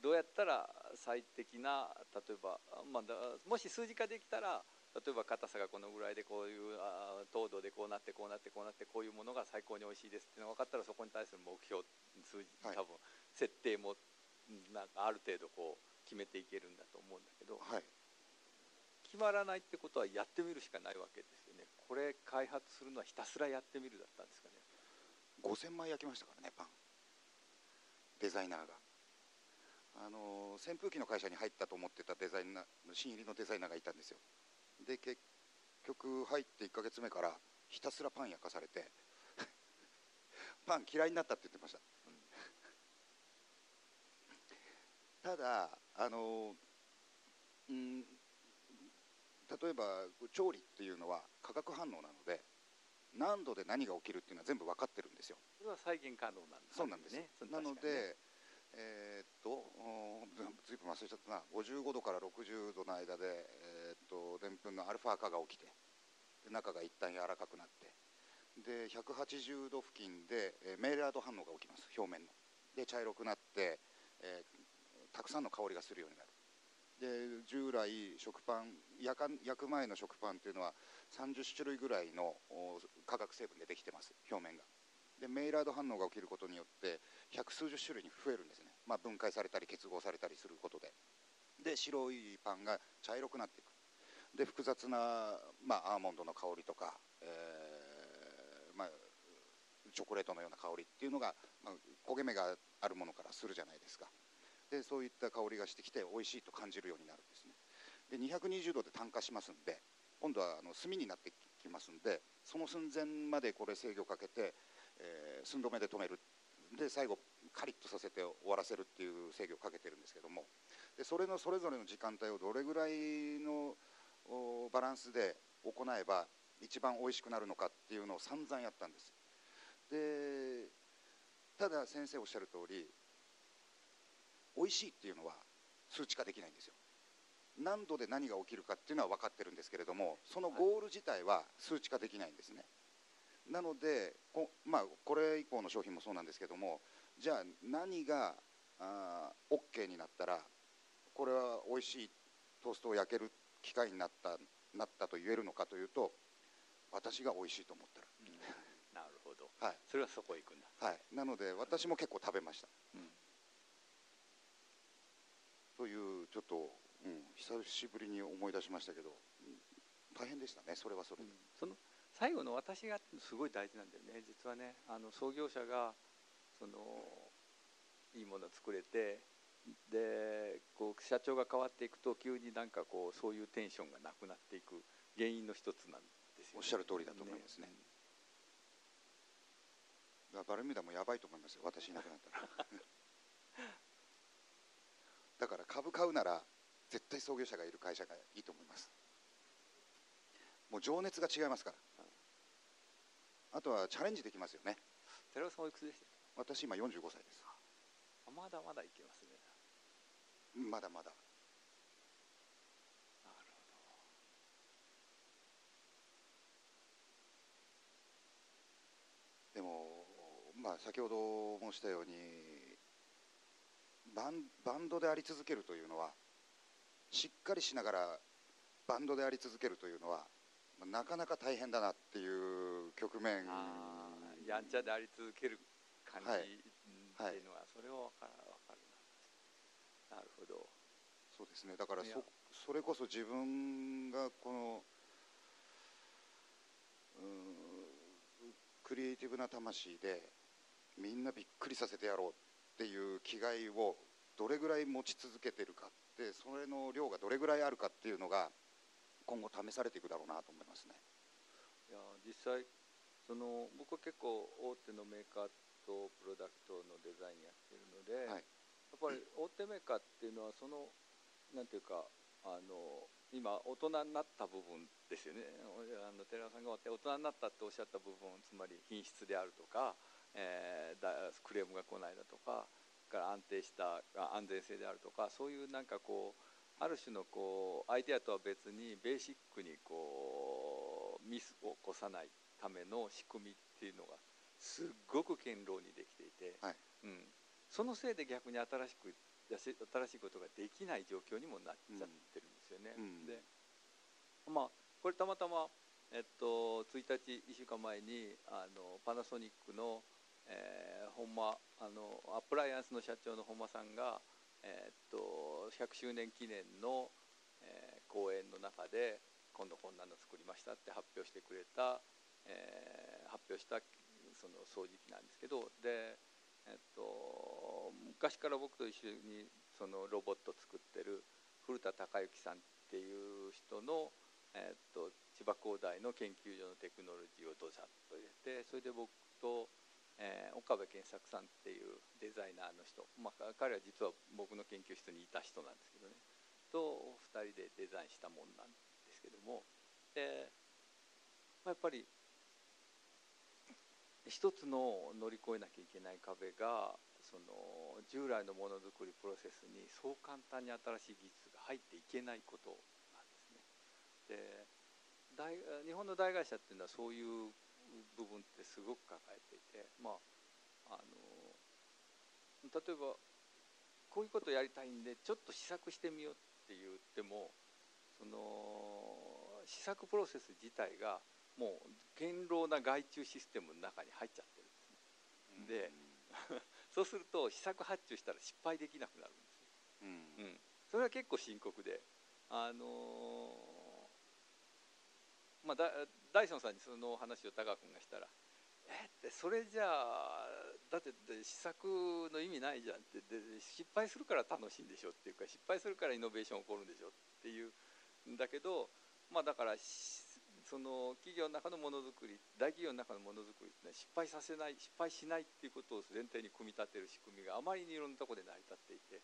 どうやったら最適な例えば、まあ、もし数字化できたら例えば硬さがこのぐらいでこういうあ糖度でこうなってこうなってこうなってこういうものが最高に美味しいですっていうのが分かったらそこに対する目標数字はい。多分設定もなんかある程度こう決めていけるんだと思うんだけどはい。決まらないってことはやってみるしかないわけですよね。これ開発するのはひたすらやってみるだったんですかね。5000枚焼きましたからねパン。デザイナーが。あの扇風機の会社に入ったと思ってたデザイナー新入りのデザイナーがいたんですよ。で結局入って1ヶ月目からひたすらパン焼かされて パン嫌いになったって言ってました、ただあのうん例えば調理っていうのは化学反応なので何度で何が起きるっていうのは全部分かってるんですよ。それは再現可能なんですそうなんです、ね。そなので、えーっとずずいぶん忘れちゃったな。55度から60度の間でえーっとでんぷんのアルファ化が起きてで中が一旦柔らかくなってで180度付近で、えーメイラード反応が起きます。表面の。で茶色くなって、えーたくさんの香りがするようになる。で従来食パン焼か焼く前の食パンっていうのは30種類ぐらいの化学成分でできてます表面が。でメイラード反応が起きることによって百数十種類に増えるんですね、まあ、分解されたり結合されたりすることで。で白いパンが茶色くなっていく。で複雑な、まあ、アーモンドの香りとか、えーまあ、チョコレートのような香りっていうのが、まあ、焦げ目があるものからするじゃないですか。でそういった香りがしてきて美味しいと感じるようになるんですね。で220度で炭化しますんで今度はあの炭になってきますんでその寸前までこれ制御かけて、えー寸止めで止める。で最後カリッとさせて終わらせるっていう制御をかけてるんですけども。でそれのそれぞれの時間帯をどれぐらいのバランスで行えば一番美味しくなるのかっていうのを散々やったんです。でただ先生おっしゃる通り美味しいっていうのは数値化できないんですよ。何度で何が起きるかっていうのは分かってるんですけれどもそのゴール自体は数値化できないんですね。なのでこ,、まあ、これ以降の商品もそうなんですけどもじゃあ何があー OK になったらこれは美味しいトーストを焼ける機会になったなったと言えるのかというと私が美味しいと思ったなるほど。ら、はい。それはそこへ行くんだ。はい、なので私も結構食べました、うんというちょっと、うん、久しぶりに思い出しましたけど、うん大変でしたねそれはそれで、その最後の私がすごい大事なんだよね実はね。あの創業者がそのいいものを作れてでこう社長が変わっていくと急になんかこうそういうテンションがなくなっていく原因の一つなんですよ、おっしゃる通りだと思いますね。だからバルミューダもやばいと思いますよ私いなくなったらだから株買うなら絶対創業者がいる会社がいいと思います。もう情熱が違いますから。あとはチャレンジできますよね。寺尾さんおいくつでした私今45歳です。あまだまだいけますね。まだまだ。なるほでも、まあ、先ほど申したようにバンバンドであり続けるというのはしっかりしながらバンドであり続けるというのはまあなかなか大変だなっていう局面。やんちゃであり続ける感じ、っていうのはそれは分かる分かるな。なるほど。そうですね。だからそそれこそ自分がこのうーんクリエイティブな魂でみんなびっくりさせてやろうっていう気概をどれぐらい持ち続けてるかってそれの量がどれぐらいあるかっていうのが今後試されていくだろうなと思いますね。いや実際その僕は結構大手のメーカーとプロダクトのデザインやってるので、はいやっぱり大手メーカーっていうのはそのなんていうかあの今大人になった部分ですよねあの寺尾さんが大人になったっておっしゃった部分つまり品質であるとか、えーだクレームが来ないだとかから安定したあ安全性であるとかそういうなんかこうある種のこうアイデアとは別にベーシックにこうミスを起こさないための仕組みっていうのがすっごく堅牢にできていて、はい。うん、そのせいで逆に新しく新しいことができない状況にもなっちゃってるんですよね。うん。でまあこれたまたま、えっと、1日1週間前にあのパナソニックの、えー、本間あのアプライアンスの社長の本間さんが、えっと100周年記念の、えー講演の中で今度こんなの作りましたって発表してくれた、えー発表したその掃除機なんですけどで、えっと、昔から僕と一緒にそのロボット作ってる古田孝之さんっていう人の、えっと、千葉工大の研究所のテクノロジーをどざっと入れてそれで僕と、えー岡部健作さんっていうデザイナーの人、まあ、彼は実は僕の研究室にいた人なんですけどね。と2人でデザインしたもんなんですけども。で、まあ、やっぱり一つの乗り越えなきゃいけない壁がその従来のものづくりプロセスにそう簡単に新しい技術が入っていけないことなんですね。で大日本の大会社っていうのはそういう部分ってすごく抱えていてまああの例えばこういうことやりたいんでちょっと試作してみようって言ってもその試作プロセス自体がもう堅牢な外注システムの中に入っちゃってるんですね。で そうすると試作発注したら失敗できなくなるんですよ。うんうん、それは結構深刻で、あのーまあ、だダイソンさんにその話をタカ君がしたら「えっ?」てそれじゃあだってで試作の意味ないじゃんってで失敗するから楽しいんでしょっていうか失敗するからイノベーション起こるんでしょっていうんだけどまあだからしその企業の中のものづくり大企業の中のものづくりって、ね、失敗させない失敗しないっていうことを前提に組み立てる仕組みがあまりにいろんなところで成り立っていて。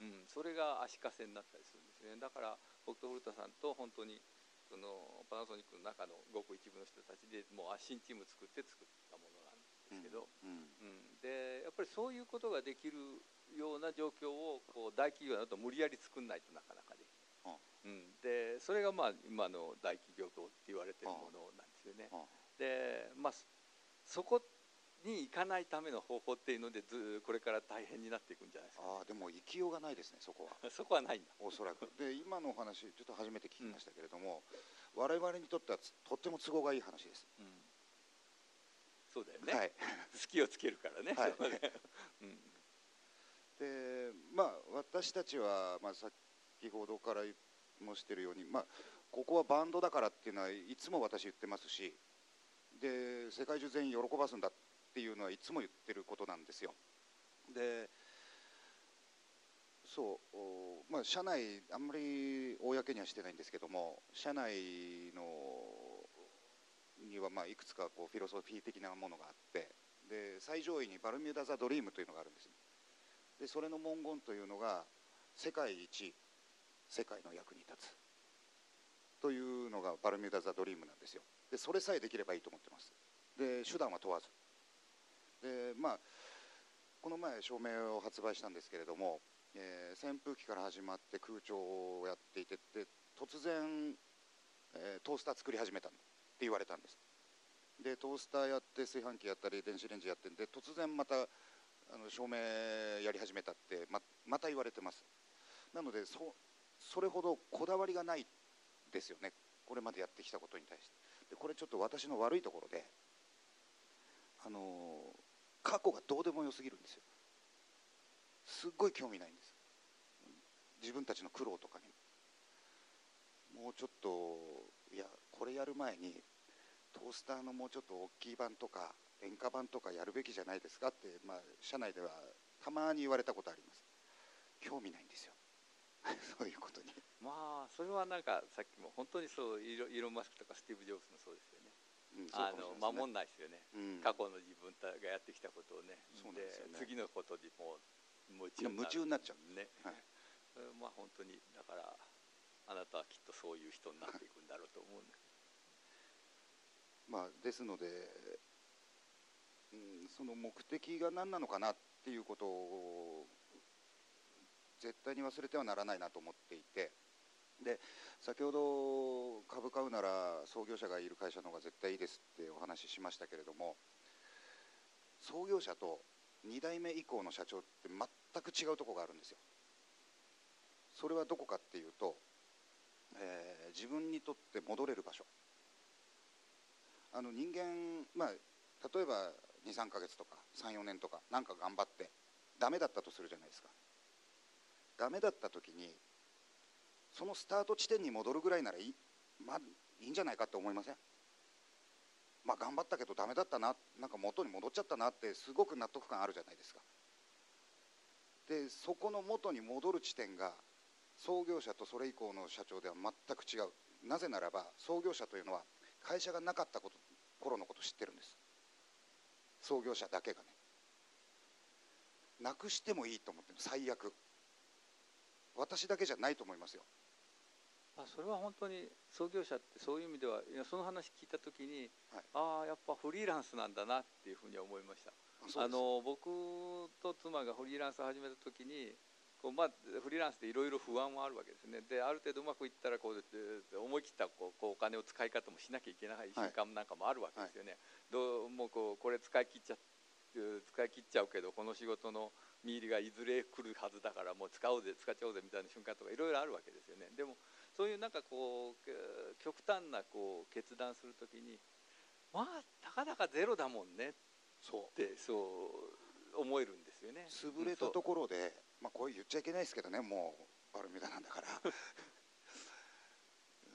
うん、それが足かせになったりするんですねだから僕と古田さんと本当にそのパナソニックの中のごく一部の人たちでもう新チーム作って作ったものなんですけど、うんうん。でやっぱりそういうことができるような状況をこう大企業だと無理やり作んないとなかなかできない、うん、でそれがまあ今の大企業とって言われてるものなんですよね。あでまあそそこに行かないための方法っていうのでずこれから大変になっていくんじゃないですか、あーでも生きようがないですねそこは。そこはないんだ。おそらく。で今のお話ちょっと初めて聞きましたけれども、我々にとってはつとっても都合がいい話です、うん、そうだよね、はい。好きをつけるからね、はい。うん。でまあ私たちは、まあ、先ほどからもしてるように、まあ、ここはバンドだからっていうのはいつも私言ってますしで世界中全員喜ばすんだってていうのはいつも言ってることなんですよ。でそうまあ社内あんまり公にはしてないんですけども社内のにはまあいくつかこうフィロソフィー的なものがあってで最上位にバルミューダ the dream というのがあるんですでそれの文言というのが世界一世界の役に立つというのがバルミューダ the dream なんですよ。でそれさえできればいいと思ってます。で手段は問わず。でまあこの前照明を発売したんですけれども、えー扇風機から始まって空調をやっていてで突然、えートースター作り始めたって言われたんです。でトースターやって炊飯器やったり電子レンジやってんで突然またあの照明やり始めたってままた言われてます。なのでそそれほどこだわりがないですよね。これまでやってきたことに対して。でこれちょっと私の悪いところであの過去がどうでもよすぎるんですよ。すっごい興味ないんです。自分たちの苦労とかにも。うちょっといやこれやる前にトースターのもうちょっと大きい版とか廉価版とかやるべきじゃないですかって、まあ、社内ではたまに言われたことあります。興味ないんですよ。そういうことに。まあそれはなんかさっきも本当にそうイーロイーロン・マスクとかスティーブ・ジョブズもそうですよあの守んないですよね、うん。過去の自分がやってきたことをね。そうなんですよね。次のことにもう夢中になっちゃうね、はい。まあ本当にだからあなたはきっとそういう人になっていくんだろうと思うんだまあ、ですので、うん、その目的が何なのかなっていうことを絶対に忘れてはならないなと思っていてで先ほど株買うなら創業者がいる会社の方が絶対いいですってお話ししましたけれども創業者と2代目以降の社長って全く違うところがあるんですよ。それはどこかっていうと、えー自分にとって戻れる場所。あの人間まあ例えば23ヶ月とか34年とかなんか頑張ってダメだったとするじゃないですか。ダメだった時にそのスタート地点に戻るぐらいならいい,、まあ、いいんじゃないかって思いません？まあ頑張ったけどダメだったな。なんか元に戻っちゃったなってすごく納得感あるじゃないですか。でそこの元に戻る地点が創業者とそれ以降の社長では全く違う。なぜならば創業者というのは会社がなかったこと頃のこと知ってるんです。創業者だけがね。なくしてもいいと思ってる。最悪。私だけじゃないと思いますよ。あそれは本当に創業者ってそういう意味ではいやその話聞いた時に、はい。ああやっぱフリーランスなんだなっていうふうに思いました。あの僕と妻がフリーランスを始めた時にこう、まあ、フリーランスでいろいろ不安もあるわけですね。である程度うまくいったらこうで思い切ったこうこうお金を使い方もしなきゃいけない瞬間なんかもあるわけですよね、どうもうこうこれ使い切っちゃ使い切っちゃうけどこの仕事の見入りがいずれ来るはずだからもう使おうぜ使っちゃおうぜみたいな瞬間とかいろいろあるわけですよね。でもそういうなんかこうえー極端なこう決断するときにまあたかだかゼロだもんねってそう。思えるんですよね。潰れたところで、まあこれ言っちゃいけないですけどねもうバルミューダなんだから。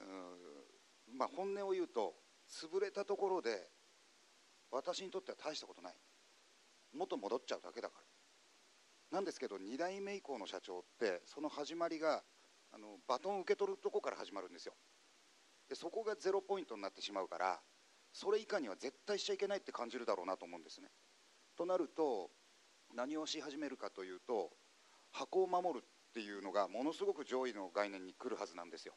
うん。まあ本音を言うと潰れたところで私にとっては大したことない。元戻っちゃうだけだから。なんですけど2代目以降の社長ってその始まりがあのバトン受け取るとこから始まるんですよ。でそこがゼロポイントになってしまうからそれ以下には絶対しちゃいけないって感じるだろうなと思うんですね。となると何をし始めるかというと箱を守るっていうのがものすごく上位の概念に来るはずなんですよ。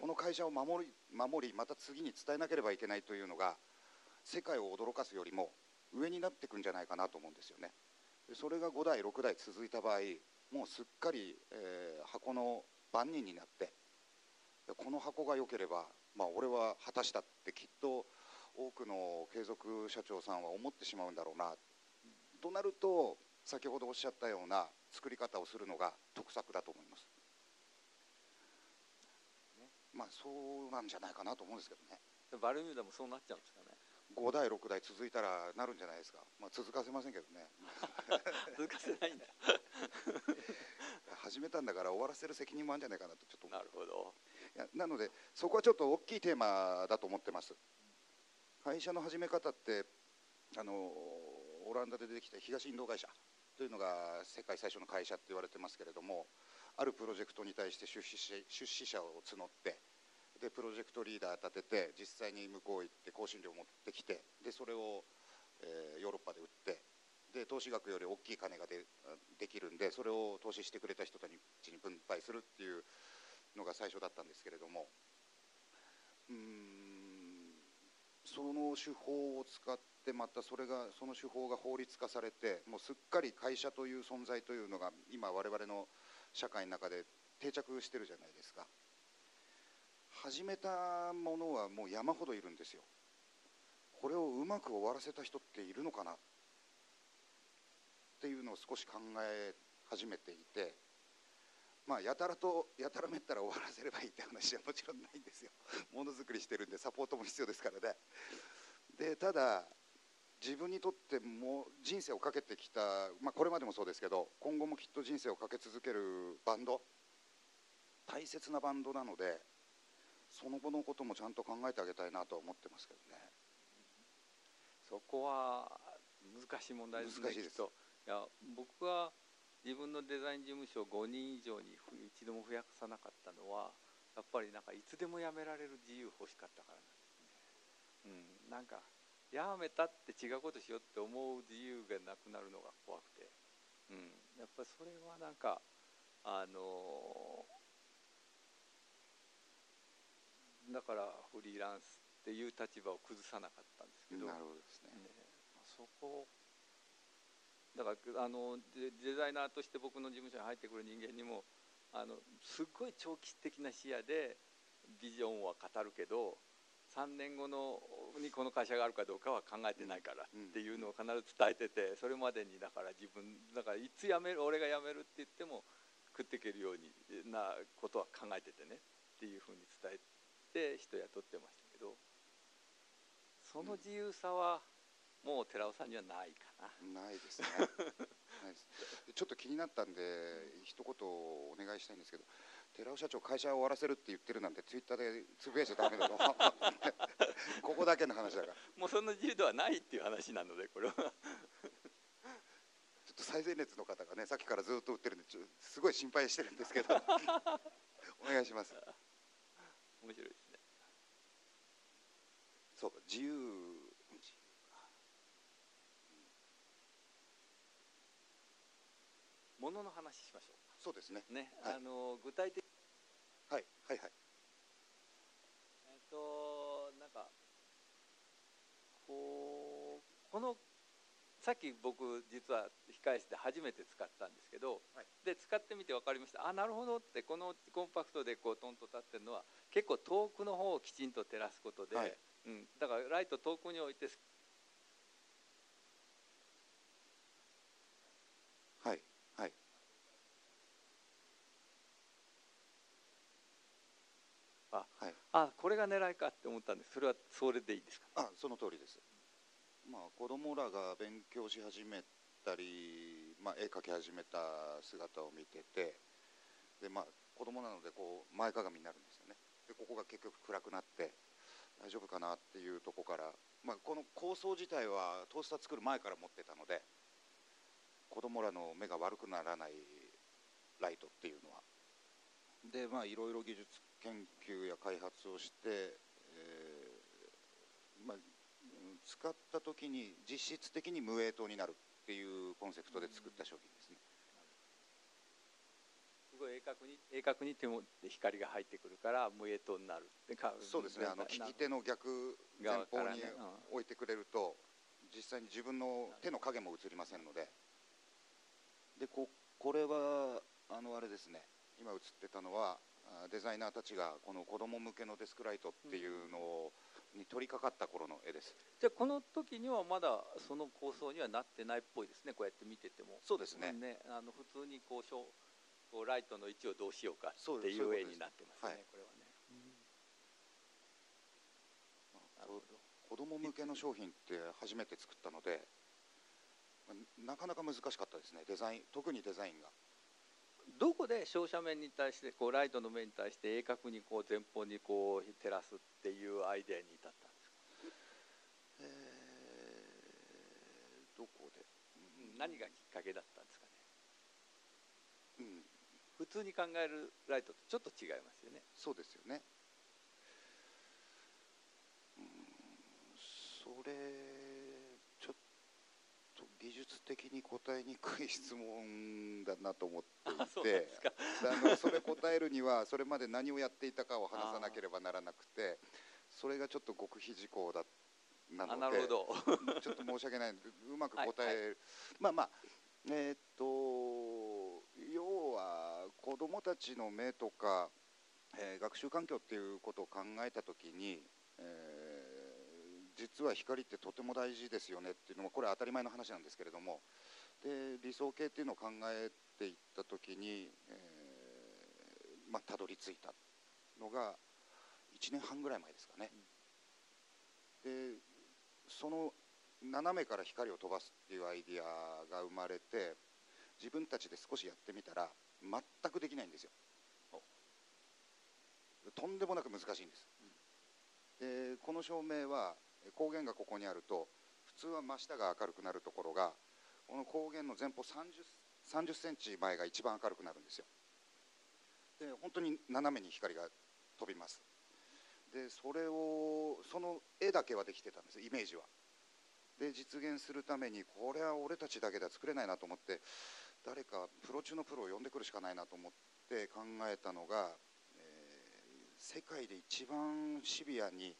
この会社を守り守りまた次に伝えなければいけないというのが世界を驚かすよりも上になってくんじゃないかなと思うんですよね。それが5代6代続いた場合もうすっかり、えー箱の番人になってでこの箱が良ければ、まあ、俺は果たしたってきっと多くの継続社長さんは思ってしまうんだろうな。となると先ほどおっしゃったような作り方をするのが得策だと思います、まあそうなんじゃないかなと思うんですけどね。バルミューダもそうなっちゃうんですかね。5代6代続いたらなるんじゃないですか、まあ、続かせませんけどね続かせないんだ始めたんだから終わらせる責任もあるんじゃないかなとちょっとなるほど。いやなのでそこはちょっと大きいテーマだと思ってます。会社の始め方ってあのオランダで出てきた東インド会社というのが世界最初の会社って言われてますけれどもあるプロジェクトに対して出資し出資者を募ってでプロジェクトリーダー立てて実際に向こう行って香辛料を持ってきてでそれを、えーヨーロッパで売ってで投資額より大きい金がでできるんでそれを投資してくれた人たちに分配するっていうのが最初だったんですけれども。うんその手法を使ってまたそれがその手法が法律化されてもうすっかり会社という存在というのが今我々の社会の中で定着してるじゃないですか。始めたものはもう山ほどいるんですよ。これをうまく終わらせた人っているのかなていうのを少し考え始めていてまあやたらとやたらめったら終わらせればいいって話はもちろんないんですよ。ものづくりしてるんでサポートも必要ですからね。でただ自分にとってもう人生をかけてきた、まあ、これまでもそうですけど今後もきっと人生をかけ続けるバンド大切なバンドなのでその後のこともちゃんと考えてあげたいなとは思ってますけどね。そこは難しい問題ですね難しいですいや僕は自分のデザイン事務所を5人以上にふ一度も増やさなかったのはやっぱりなんかいつでも辞められる自由欲しかったからなんですね、うん、なんか辞めたって違うことしようって思う自由がなくなるのが怖くて、うん、やっぱりそれはなんかあのだからフリーランスっていう立場を崩さなかったんですけど、なるほどですね。ねまあそこだからあのデザイナーとして僕の事務所に入ってくる人間にもあのすっごい長期的な視野でビジョンは語るけど3年後のにこの会社があるかどうかは考えてないからっていうのを必ず伝えててそれまでにだから自分だからいつ辞める俺が辞めるって言っても食っていけるようになことは考えててねっていうふうに伝えて人雇ってましたけどその自由さはもう寺尾さんにはないかな。ないですね。ないです。ちょっと気になったんで一言お願いしたいんですけど寺尾社長会社を終わらせるって言ってるなんてツイッターでつぶやいちゃダメだと ここだけの話だから。もうその自由度はないっていう話なのでこれは。ちょっと最前列の方がねさっきからずっと売ってるんですごい心配してるんですけど。お願いします。面白いですね。そう自由ものの話しましょう。そうですね。ね、はい、あの具体的はいはいはい。えっ、となんかこうこのさっき僕実は控え室で初めて使ったんですけど、はい、で使ってみて分かりました。あなるほど。ってこのコンパクトでこうトンと立ってるのは結構遠くの方をきちんと照らすことで、はい、うん、だからライト遠くに置いてあこれが狙いかって思ったんです。それはそれでいいですか、あその通りです。まあ子供らが勉強し始めたり、まあ、絵描き始めた姿を見ててでまあ子供なのでこう前かがみになるんですよね。でここが結局暗くなって大丈夫かなっていうとこから、まあ、この構想自体はトースター作る前から持ってたので子供らの目が悪くならないライトっていうのは。でまあいろいろ技術研究や開発をして、えーまあ、使った時に実質的に無影灯になるっていうコンセプトで作った商品ですね。すごい鋭角に鋭角に手も光が入ってくるから無影灯になるそうですね。あの利き手の逆前方に置いてくれると、実際に自分の手の影も映りませんので。でここれはあのあれですね。今映ってたのはデザイナーたちがこの子供向けのデスクライトっていうのを、に取り掛かった頃の絵です。じゃあこの時にはまだその構想にはなってないっぽいですねこうやって見てても。そうですね。ねあの普通にこうこうライトの位置をどうしようかっていう絵になってますね、はい、これはね、うん、なるほど子供向けの商品って初めて作ったのでなかなか難しかったですね。デザイン特にデザインがどこで照射面に対してこうライトの面に対して鋭角にこう前方にこう照らすっていうアイデアに至ったんですか、えー、どこで、うん、何がきっかけだったんですかね、うん、普通に考えるライトとちょっと違いますよね。そうですよね、うん、それ技術的に答えにくい質問だなと思っていてあのそれ答えるにはそれまで何をやっていたかを話さなければならなくてそれがちょっと極秘事項だなのでちょっと申し訳ない。うまく答え、はいはい、まあまあえー、っと要は子どもたちの目とか、えー、学習環境っていうことを考えた時に、えー実は光ってとても大事ですよねっていうのもこれは当たり前の話なんですけれどもで理想形っていうのを考えていった時に、えー、まあ、たどり着いたのが1年半ぐらい前ですかね。でその斜めから光を飛ばすっていうアイディアが生まれて自分たちで少しやってみたら全くできないんですよ。とんでもなく難しいんです。でこの照明は光源がここにあると普通は真下が明るくなるところがこの光源の前方 30, センチ前が一番明るくなるんですよ。で本当に斜めに光が飛びます。でそれをその絵だけはできてたんですイメージは。で実現するためにこれは俺たちだけでは作れないなと思って誰かプロ中のプロを呼んでくるしかないなと思って考えたのが、えー、世界で一番シビアに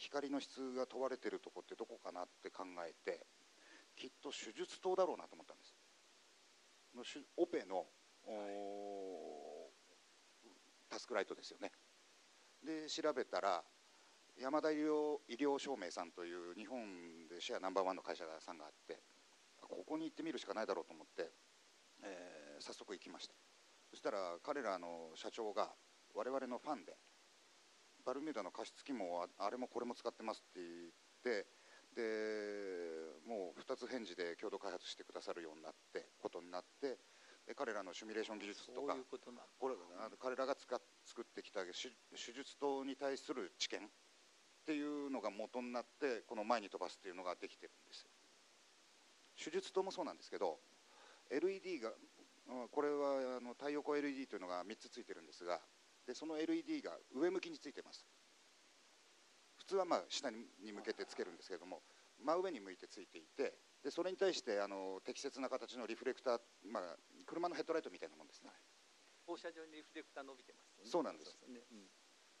光の質が問われてるとこってどこかなって考えてきっと手術刀だろうなと思ったんです。オペのおタスクライトですよね。で調べたら山田医療医療照明さんという日本でシェアナンバーワンの会社さんがあってここに行ってみるしかないだろうと思って、えー早速行きました。そしたら彼らの社長が我々のファンでバルミューダの加湿器もああれもこれも使ってますって言ってでもう2つ返事で共同開発してくださるようになってことになってで彼らのシミュレーション技術とかこれあの彼らが使っ作ってきた手手術刀に対する知見っていうのが元になってこの前に飛ばすっていうのができてるんですよ。手術刀もそうなんですけど LED がうんこれはあの太陽光 LED というのが3つついてるんですがでその LED が上向きについてます。普通はまあ下に向けてつけるんですけれども真上に向いてついていてでそれに対してあの適切な形のリフレクター、まあ、車のヘッドライトみたいなもんですね。放射状にリフレクター伸びてますよね。そうなんです。ね。うん。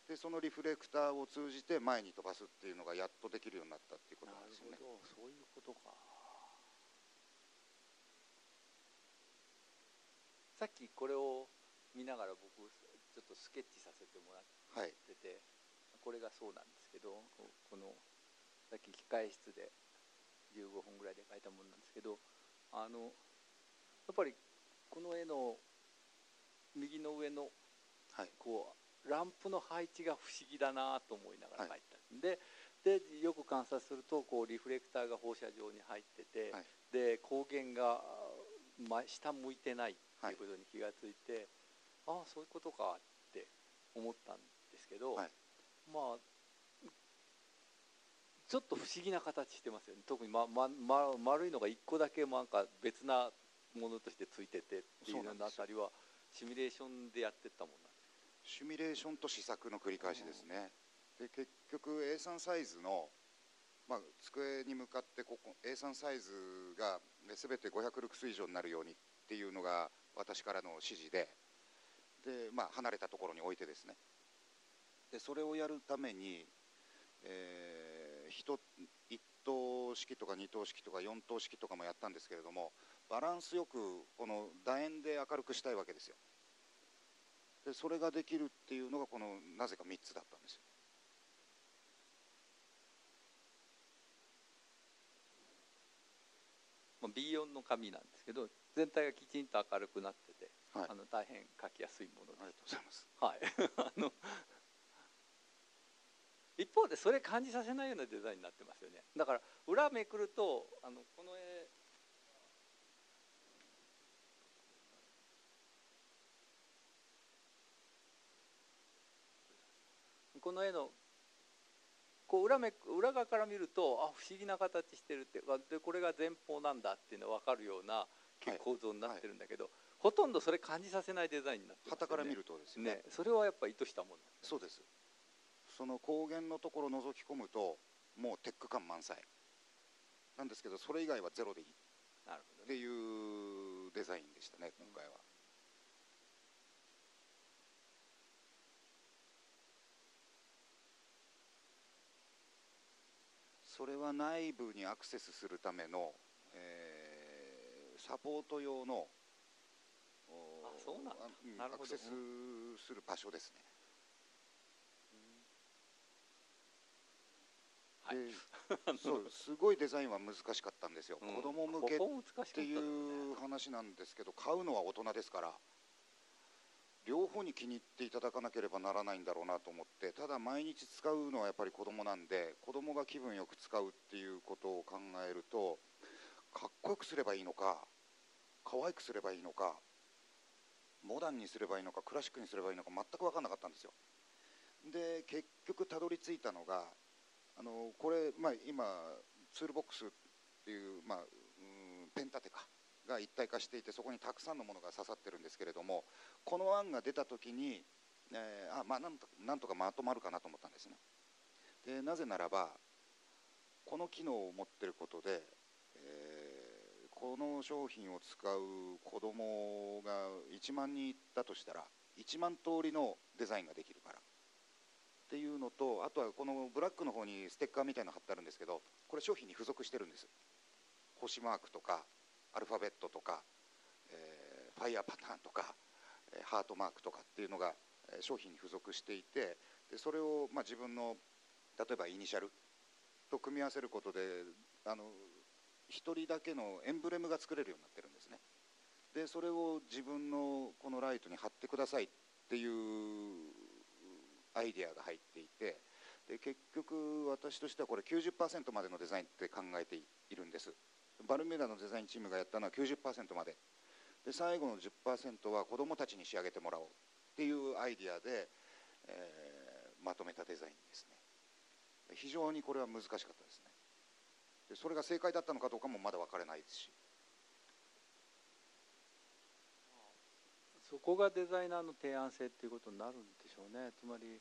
でそのリフレクターを通じて前に飛ばすっていうのがやっとできるようになったっていうことなんですよね。ほど。そういうことか。さっきこれを見ながら僕ちょっとスケッチさせてもらっはい。ててこれがそうなんですけどここのさっき控え室で15分ぐらいで描いたものなんですけどあのやっぱりこの絵の右の上のはい。こうランプの配置が不思議だなと思いながら描い。た、ででよく観察するとこうリフレクターが放射状に入ってて、はい。で光源が、ま、下向いてないっていうことに気がついて、ああそういうことかって思ったんですけど、はい。まあちょっと不思議な形してますよね。特に、ままま、丸いのが1個だけなんか別なものとしてついててっていうようなあたりはシミュレーションでやってったもんなんですシミュレーションと試作の繰り返しですね。で結局 A3 サイズの、まあ、机に向かってここ A3 サイズがね全て500ルクス以上になるようにっていうのが私からの指示でで、まあ、離れたところに置いてですね。でそれをやるために、えー 1, 等式とか2等式とか4等式とかもやったんですけれどもバランスよくこの楕円で明るくしたいわけですよ。でそれができるっていうのがこのなぜか3つだったんですよ。まあ、B4 の紙なんですけど全体がきちんと明るくなってて、はい。あの大変描きやすいものありがとうございます。はい、あの一方でそれ感じさせないようなデザインになってますよね。だから裏めくるとあのこの絵この絵のこう裏め裏側から見るとあ不思議な形してるってあでこれが前方なんだっていうのが分かるようなはい。構造になってるんだけど、ほとんどそれ感じさせないデザインになってまね。旗から見るとですねね、それはやっぱ意図したものそうです。その光源のところを覗き込むともうテック感満載。なんですけどそれ以外はゼロでいい。っなるほどね。ていうデザインでしたね今回は。それは内部にアクセスするための、えーサポート用のおあそうなんだ。うん。アクセスする場所ですね。は そうすごいデザインは難しかったんですよ、うん。子供向けっていう話なんですけど買うのは大人ですから両方に気に入っていただかなければならないんだろうなと思ってただ毎日使うのはやっぱり子供なんで子供が気分よく使うっていうことを考えるとかっこよくすればいいのか可愛くすればいいのかモダンにすればいいのかクラシックにすればいいのか全く分かんなかったんですよ。で結局たどり着いたのがあのこれ、まあ、今ツールボックスっていう、まあ、うペン立てかが一体化していてそこにたくさんのものが刺さってるんですけれどもこの案が出た時に、えーあまあ、なんとなんとかまとまるかなと思ったんですね。でなぜならばこの機能を持ってることで、この商品を使う子供が1万人いたとしたら1万通りのデザインができるから。っていうのとあとはこのブラックの方にステッカーみたいなの貼ってあるんですけどこれ商品に付属してるんです。星マークとかアルファベットとか、えーファイヤーパターンとか、えーハートマークとかっていうのが、商品に付属していてでそれを、まあ、自分の例えばイニシャルと組み合わせることであの一人だけのエンブレムが作れるようになってるんですね。でそれを自分のこのライトに貼ってくださいっていうアイデアが入っていてで結局私としてはこれ90%までのデザインって考えているんです。バルミューダのデザインチームがやったのは90%まで。で最後の10%は子どもたちに仕上げてもらおうっていうアイデアで、えーまとめたデザインですね。非常にこれは難しかったですね。それが正解だったのかどうかもまだ分からないですし。そこがデザイナーの提案性っていうことになるんでしょうね。つまり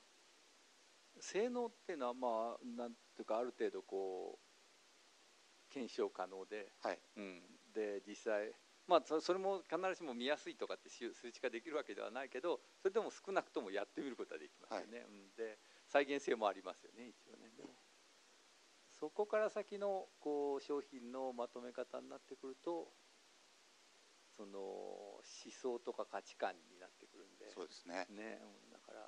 性能っていうのはまあなんていうかある程度こう検証可能で、はい。うん、で実際まあそそれも必ずしも見やすいとかって数数値化できるわけではないけどそれでも少なくともやってみることはできますよね、うん、で再現性もありますよね一応ねそこから先のこう商品のまとめ方になってくるとその思想とか価値観になってくるんでそうですねね、うんだから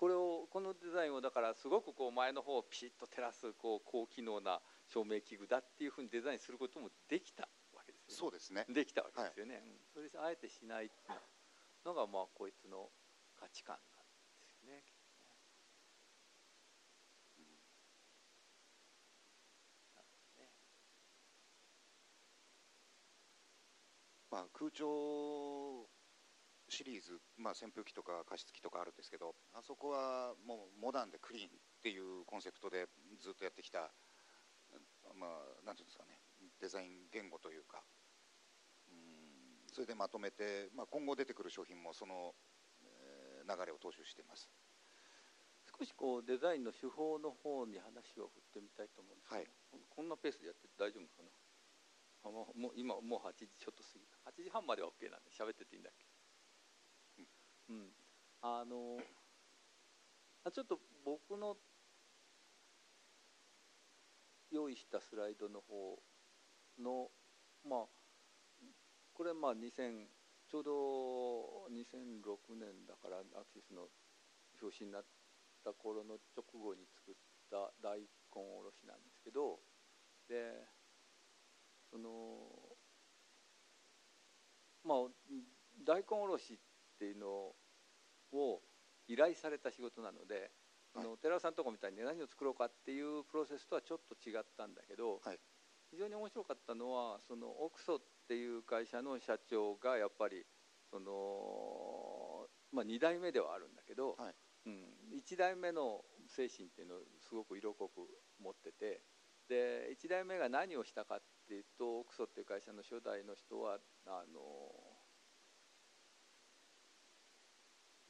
これをこのデザインをだからすごくこう前の方をピシッと照らすこう高機能な照明器具だっていうふうにデザインすることもできたわけですよね。そうですねできたわけですよね。うんそれであえてしないっていうのがまあこいつの価値観なんですよね。ねまあ、空調シリーズ、まあ、扇風機とか加湿器とかあるんですけどあそこはもうモダンでクリーンっていうコンセプトでずっとやってきた、まあ、なんていうんですかねデザイン言語というか。うんそれでまとめて、まあ、今後出てくる商品もその、えー流れを踏襲しています。少しこうデザインの手法の方に話を振ってみたいと思うんですけど、はい。こんなペースでやって大丈夫かな？あもうもう今もう8時ちょっと過ぎ。た8時半までは OK なんで喋ってていいんだっけ？うん、あのあちょっと僕の用意したスライドの方のまあこれまあ2000ちょうど2006年だからアクシスの表紙になった頃の直後に作った大根おろしなんですけどでそのまあ大根おろしっていうのを依頼された仕事なので、あの寺尾さんのとこみたいに何を作ろうかっていうプロセスとはちょっと違ったんだけど、はい。非常に面白かったのはそのオクソっていう会社の社長がやっぱりその、まあ、2代目ではあるんだけど、はい。うん、1代目の精神っていうのをすごく色濃く持っててで1代目が何をしたかっていうとオクソっていう会社の初代の人はあの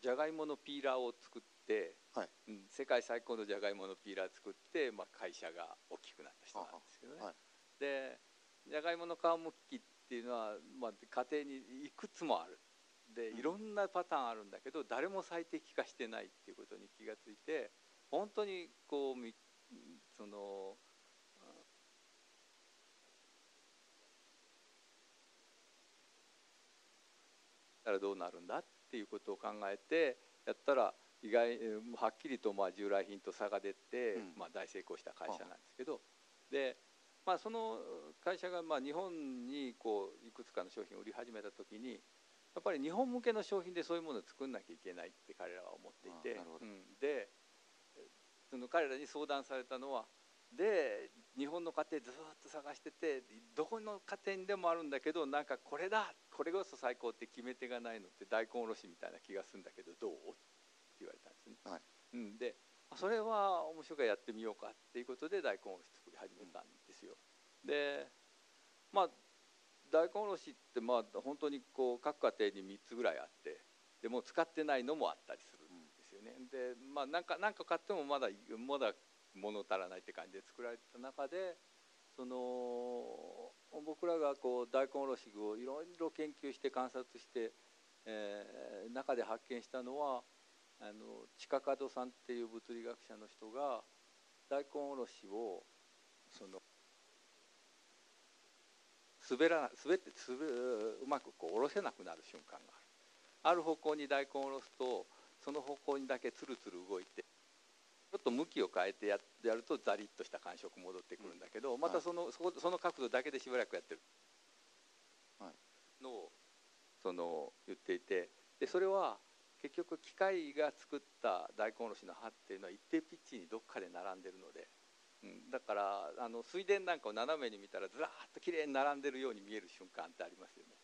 じゃがいものピーラーを作って、はい。うん、世界最高のじゃがいものピーラー作って、まあ、会社が大きくなった人なんですけどね。はい。でじゃがいもの皮むき器っていうのは、まあ、家庭にいくつもある。でうん。いろんなパターンあるんだけど誰も最適化してないっていうことに気がついて本当にこうみそのたらどうなるんだっていうことを考えてやったら意外えーはっきりとまあ従来品と差が出て、うん。まあ、大成功した会社なんですけどで、まあ、その会社がまあ日本にこういくつかの商品を売り始めた時にやっぱり日本向けの商品でそういうものを作んなきゃいけないって彼らは思っていてうん、でその彼らに相談されたのはで日本の家庭ずっと探しててどこの家庭にでもあるんだけどなんかこれだこれこそ最高って決め手がないのって大根おろしみたいな気がするんだけどどう？って言われたんですね。はいうん、であそれは面白いからやってみようかっていうことで大根おろし作り始めたんですよ。でまあ大根おろしってまあ本当にこう各家庭に3つぐらいあってでもう使ってないのもあったりするんですよね。でまあなんかなんか買ってもまだまだ物足らないって感じで作られた中でその僕らがこう大根おろし具をいろいろ研究して観察して、えー中で発見したのはあの近門さんっていう物理学者の人が大根おろしをその滑ら滑って滑うまくこう下ろせなくなる瞬間がある。ある方向に大根を下ろすとその方向にだけつるつる動いてょっと向きを変えてややるとザリッとした感触戻ってくるんだけど、またそのそこその角度だけでしばらくやってる。のをその言っていて。でそれは結局機械が作った大根おろしの刃っていうのは一定ピッチにどっかで並んでるので、うん、だからあの水田なんかを斜めに見たらずらーっときれいに並んでるように見える瞬間ってありますよね、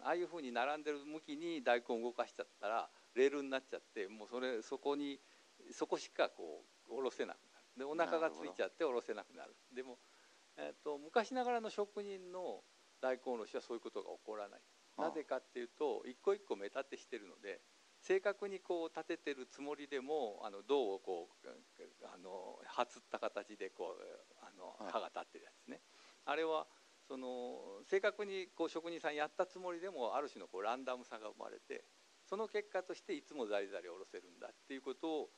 うん、ああいうふうに並んでる向きに大根を動かしちゃったらレールになっちゃってもうそれそこにそこしかこう下ろせなくなる。でお腹がついちゃって下ろせなくなる。でも、えーと、昔ながらの職人の大根おろしはそういうことが起こらない。なぜかっていうと一個一個目立てしてるので正確にこう立ててるつもりでもあの銅をこうあのはつった形でこうあの刃が立ってるやつね、あれはその正確にこう職人さんやったつもりでもある種のこうランダムさが生まれてその結果としていつもザリザリ下ろせるんだっていうことを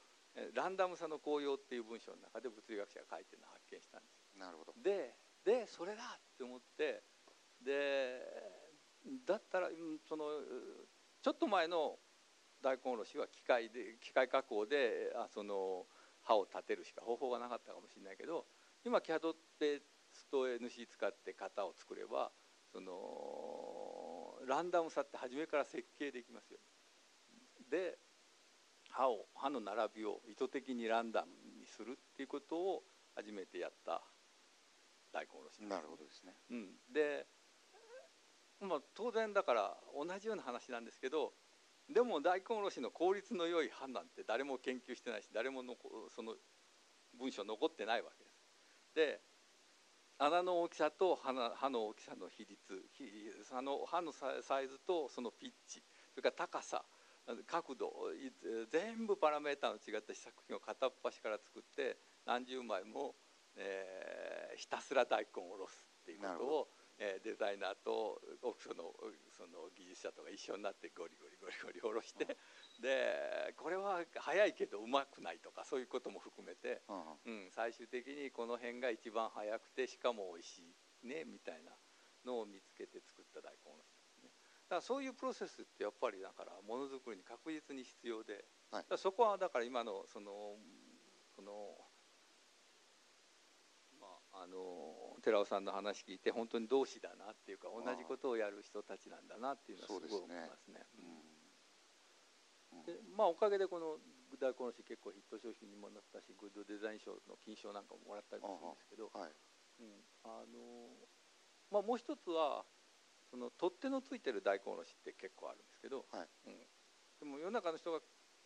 ランダムさの効用っていう文章の中で物理学者が書いてるのを発見したんですなるほどででそれだって思ってでだったらそのちょっと前の大根おろしは機械で機械加工であその刃を立てるしか方法がなかったかもしれないけど今キャドってスト NC 使って型を作ればそのランダムさって初めから設計できますよ。で歯を歯の並びを意図的にランダムにするっていうことを初めてやった大根おろしなるほどですね。うん、で、まあ、当然だから同じような話なんですけどでも大根おろしの効率の良い歯なんて誰も研究してないし誰ものその文章残ってないわけです。で穴の大きさと歯の歯の大きさの比率歯の歯のサイズとそのピッチそれから高さ角度全部パラメーターの違った試作品を片っ端から作って何十枚も、えー、ひたすら大根をおろすっていうことを、えー、デザイナーとそのその技術者とか一緒になってゴリゴリゴリゴリおろして、うん、でこれは早いけどうまくないとかそういうことも含めて、うん、うん、最終的にこの辺が一番早くてしかも美味しいねみたいなのを見つけて作った大根からそういうプロセスってやっぱりだからものづくりに確実に必要で、はい、そこはだから今のそのこのまああの寺尾さんの話聞いて本当に同志だなっていうか同じことをやる人たちなんだなっていうのはすごい思いますね。でまあおかげでこの大根おろし結構ヒット商品にもなったしグッドデザイン賞の金賞なんかももらったりするんですけど、はい、うん、あのまあもう一つはその取っ手のついてる大根おろしって結構あるんですけど、はい。うん、でも世の中の人が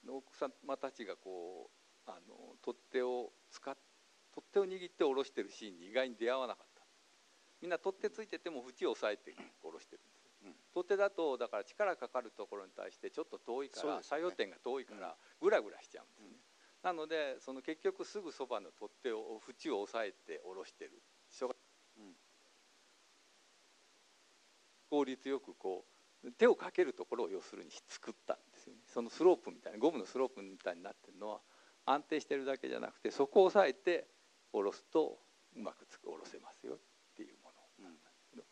奥様たちがこうあの取っ手を使っ取っ手を握って下ろしてるシーンに意外に出会わなかった。みんな取っ手ついてても縁を押さえて下ろしてるんです、うん、取っ手だとだから力かかるところに対してちょっと遠いから、ね、作用点が遠いからグラグラしちゃうんですね、うん、なのでその結局すぐそばの取っ手を縁を押さえて下ろしてる人が効率よくこう手をかけるところを要するに作ったんですよね。そのスロープみたいなゴムのスロープみたいになってるのは安定してるだけじゃなくてそこを押さえて下ろすとうまくつく下ろせますよっていうもの。なん。ですけど、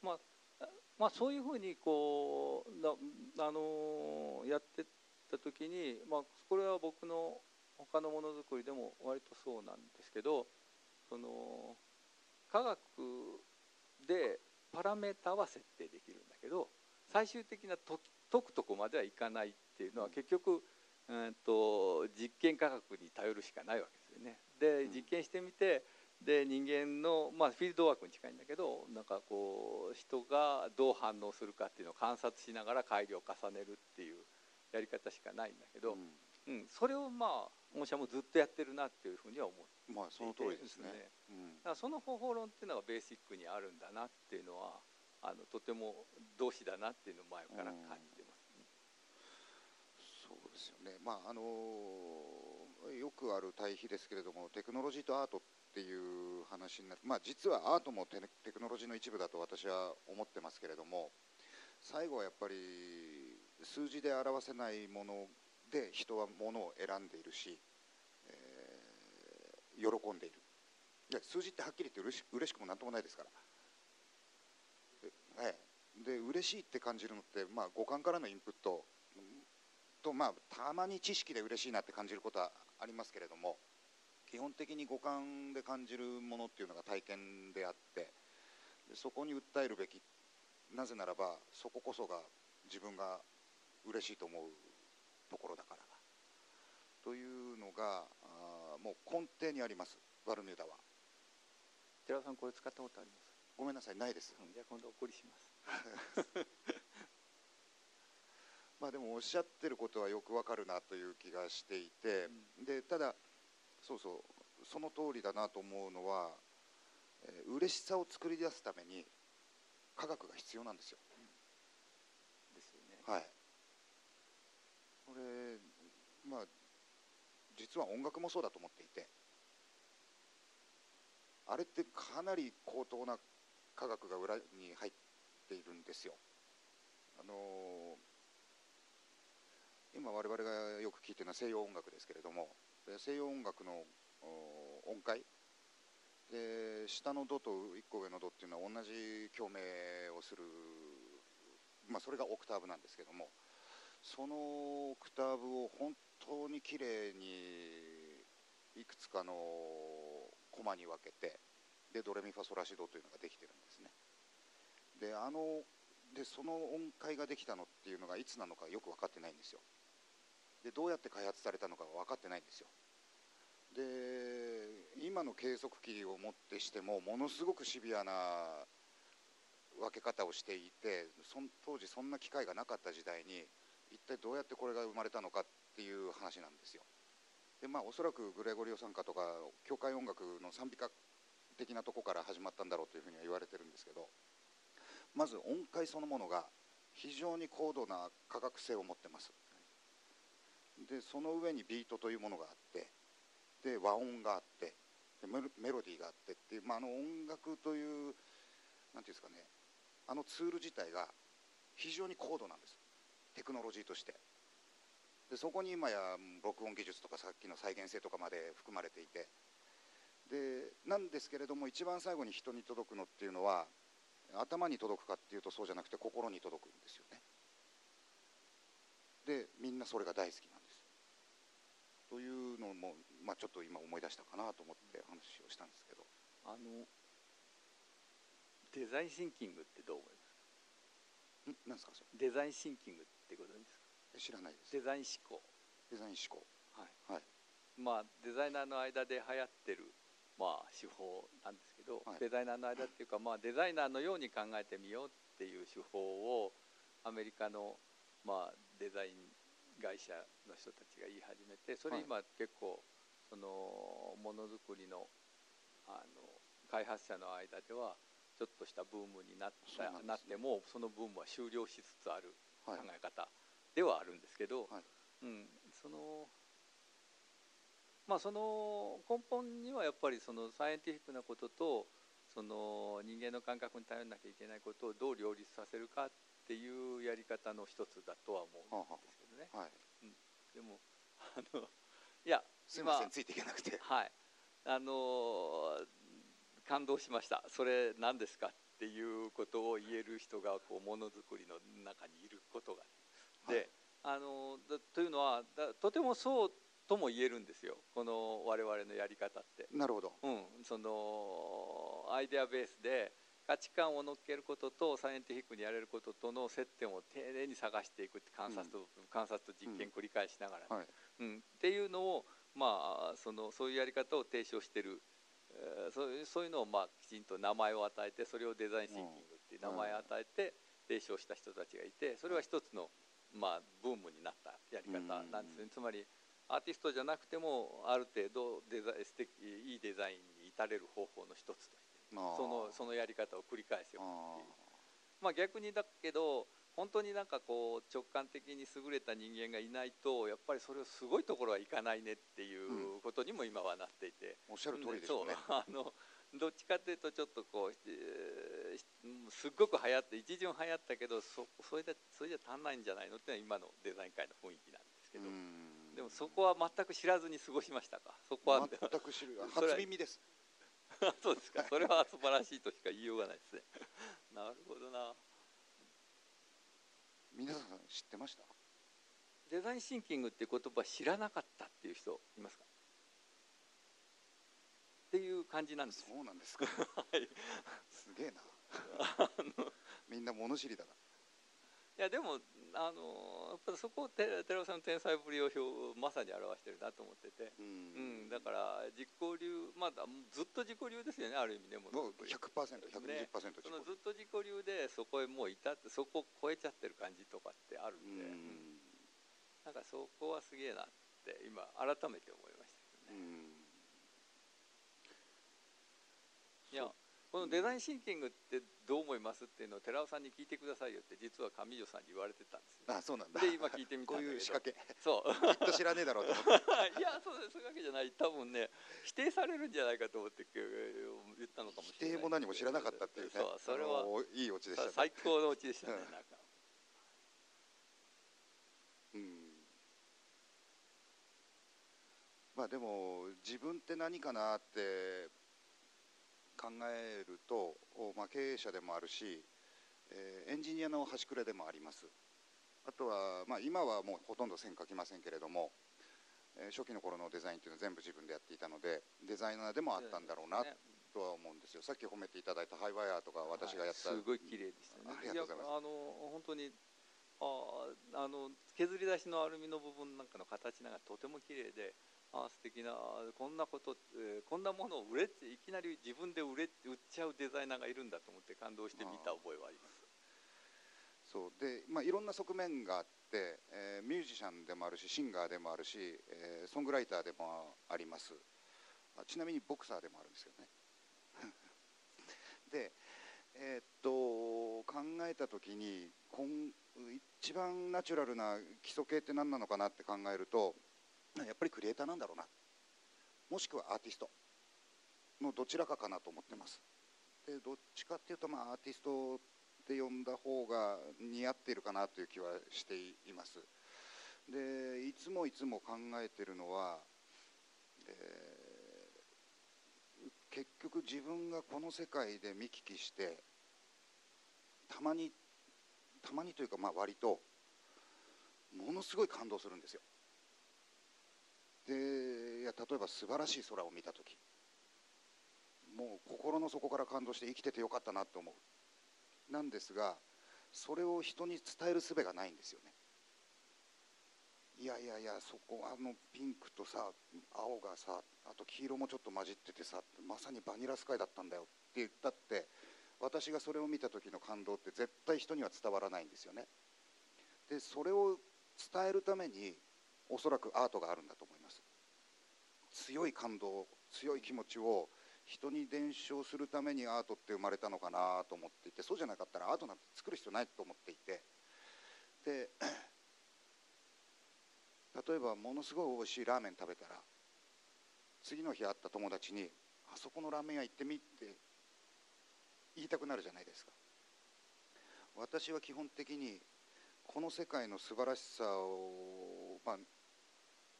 まあ、まあそういうふうにこうあのやってった時に、まあ、これは僕の他のものづくりでも割とそうなんですけどその科学でパラメータは設定できるんだけど最終的な解くとこまではいかないっていうのは結局、うんと実験科学に頼るしかないわけですよね。で実験してみてで人間の、まあ、フィールドワークに近いんだけどなんかこう人がどう反応するかっていうのを観察しながら改良を重ねるっていうやり方しかないんだけど、うん、うん、それをまあ御社もずっとやってるなっていうふうには思ってまあその通りですね、うん、だからその方法論っていうのがベーシックにあるんだなっていうのはあのとても同志だなっていうのを前から感じてます、ね、そうですよね。まああのよくある対比ですけれどもテクノロジーとアートっていう話になる。まあ実はアートもテテクノロジーの一部だと私は思ってますけれども最後はやっぱり数字で表せないもので人はものを選んでいるし喜んでいる。いや数字ってはっきり言って嬉し嬉しくもなんともないですから。で嬉しいって感じるのって、まあ、五感からのインプット。と、まあ、たまに知識で嬉しいなって感じることはありますけれども基本的に五感で感じるものっていうのが体験であってでそこに訴えるべきなぜならばそここそが自分が嬉しいと思うところだから。というのがあもう根底にありますバルミューダは。寺尾さんこれ使ったことあります？ごめんなさいないです。じゃあ今度お送りします。まあでもおっしゃってることはよくわかるなという気がしていて、でただそうそうその通りだなと思うのは、えー、嬉しさを作り出すために科学が必要なんですよ、ですよね。はい。これまあ実は音楽もそうだと思っていてあれってかなり高等な科学が裏に入っているんですよ。あのー今我々がよく聴いてるのは西洋音楽ですけれども西洋音楽の音階。で下のドと1個上のドっていうのは同じ共鳴をする、まあ、それがオクターブなんですけどもそのオクターブを本当にきれいにいくつかのコマに分けてでドレミファソラシドというのができてるんですね。であのでその音階ができたのっていうのがいつなのかよく分かってないんですよ。でどうやって開発されたのか分かってないんですよ。で今の計測器をもってしてもものすごくシビアな分け方をしていてそ当時そんな機会がなかった時代に一体どうやってこれが生まれたのかっていう話なんですよ。でまあおそらくグレゴリオ賛歌とか教会音楽の賛美歌的なとこから始まったんだろうというふうには言われてるんですけどまず音階そのものが非常に高度な科学性を持ってます。でその上にビートというものがあってで和音があってメロディーがあってっていう、まあ、あの音楽という何ていうんですかねあのツール自体が非常に高度なんです。テクノロジーとして。でそこに今や録音技術とかさっきの再現性とかまで含まれていて。でなんですけれども一番最後に人に届くのっていうのは頭に届くかっていうとそうじゃなくて心に届くんですよね。でみんなそれが大好きなんです。というのも、まあ、ちょっと今思い出したかなと思って話をしたんですけど。あのデザインシンキングってどう思いますん？なんですかそデザインシンキングってご存知です知らないです。デザイン思考。デザイン思考。はい、はい。まあデザイナーの間で流行ってるまあ手法なんですけど、はい。デザイナーの間っていうかまあデザイナーのように考えてみようっていう手法をアメリカのまあデザイン会社の人たちが言い始めてそれ今結構そのものづくりのあの開発者の間ではちょっとしたブームになった、なってもそのブームは終了しつつある考はい。え方ではあるんですけど、はい。うん、そのまあその根本にはやっぱりそのサイエンティフィックなこととその人間の感覚に頼らなきゃいけないことをどう両立させるかっていうやり方の一つだとは思うんですけどね。はい。でもあのいや今すいませんついていけなくて。はい。あの感動しました。それ何ですかっていうことを言える人がこうものづくりの中にいることが、はい。であのだというのはだとてもそうとも言えるんですよ。この我々のやり方って。なるほど。うん、そのアイデアベースで価値観を乗っけることとサイエンティフィックにやれることとの接点を丁寧に探していくって観察と、観察と実験繰り返しながら、はい。うん、っていうのを、まあ、そのそういうやり方を提唱してる、えーそういうそういうのを、まあ、きちんと名前を与えてそれをデザインシンキングっていう名前を与えて提唱した人たちがいてそれは一つの、まあ、ブームになったやり方なんですね、つまりアーティストじゃなくてもある程度デザ素敵いいデザインに至れる方法の一つとしてそのそのやり方を繰り返すよあっていう。まあ逆にだけど本当になんかこう直感的に優れた人間がいないとやっぱりそれをすごいところはいかないねっていうことにも今はなっていて、ーおっしゃる通りですよねそうあのどっちかというとちょっとこう、えーすっごく流行って一巡流行ったけどそそれでそれじゃ足んないんじゃないのっていうのは今のデザイン界の雰囲気なんですけど、うん。でもそこは全く知らずに過ごしましたか？そこは。全く知る。初耳です。そ うですか。それは素晴らしいとしか言いようがないですね。なるほどな知ってました？デザインシンキングっていう言葉知らなかったっていう人いますか？っていう感じなんですそうなんですか。はい。すげえな。みんな物知りだないやでもあのやっぱりそこを寺寺尾さんの天才ぶりを表まさに表してるなと思ってて、ううんん、だから実行流まだずっと自己流ですよねある意味ねも。もうのづくり 100%120% ね。そのずっと自己流でそこへもういたってそこを超えちゃってる感じとかってあるうん。で、うん。なんかそこはすげえなって今改めて思いましたけどね、うん。いやこのデザインシンキングってどう思いますっていうのを寺尾さんに聞いてくださいよって実は上条さんに言われてたんですよ。あそうなんだ。で今聞いてみたこんだけど。ういう仕掛け。そう。きっと知らねえだろうと思って。いやそうそういうわけじゃない。多分ね否定されるんじゃないかと思ってえー言ったのかもしれない否定も何も知らなかったっていうね。そうそれは。いいオチでしたね。最高のオチでしたね、うん。なんかうん。まあでも自分って何かなって考えると、おまあ、経営者でもあるし、えーエンジニアの端くれでもあります。あとは、まあ、今はもうほとんど線描きませんけれども、えー初期の頃のデザインっていうのは全部自分でやっていたのでデザイナーでもあったんだろうなね。とは思うんですよ。さっき褒めていただいたハイワイヤーとか私がやった、はいすごい綺麗でしたね。ありがとうございます。やあの本当にあーあの削り出しのアルミの部分なんかの形なんかとても綺麗であ素敵なこんなこと、えーこんなものを売れっていきなり自分で売れ売っちゃうデザイナーがいるんだと思って感動して見た覚えはあります。そう。で、まあ、いろんな側面があって、えーミュージシャンでもあるしシンガーでもあるし、えーソングライターでもあります。あちなみにボクサーでもあるんですよね。でえーっと考えた時にこん一番ナチュラルな基礎形って何なのかなって考えるとやっぱりクリエイターなんだろうな。もしくはアーティストのどちらかかなと思ってます。でどっちかっていうと、まあ、アーティストって呼んだ方が似合っているかなという気はしています。でいつもいつも考えてるのは、えー結局自分がこの世界で見聞きしてたまにたまにというかまあ割とものすごい感動するんですよ。でいや例えば素晴らしい空を見た時もう心の底から感動して生きててよかったなと思う。なんですがそれを人に伝える術がないんですよね。いやいやいやそこあのピンクとさ青がさあと黄色もちょっと混じっててさまさにバニラスカイだったんだよって言ったって私がそれを見た時の感動って絶対人には伝わらないんですよね。でそれを伝えるためにおそらくアートがあるんだと思います。強い感動強い気持ちを人に伝承するためにアートって生まれたのかなと思っていてそうじゃなかったらアートなんて作る必要ないと思っていて。で例えばものすごい美味しいラーメン食べたら次の日会った友達に「あそこのラーメン屋行ってみ」って言いたくなるじゃないですか。私は基本的にこの世界の素晴らしさを、まあ、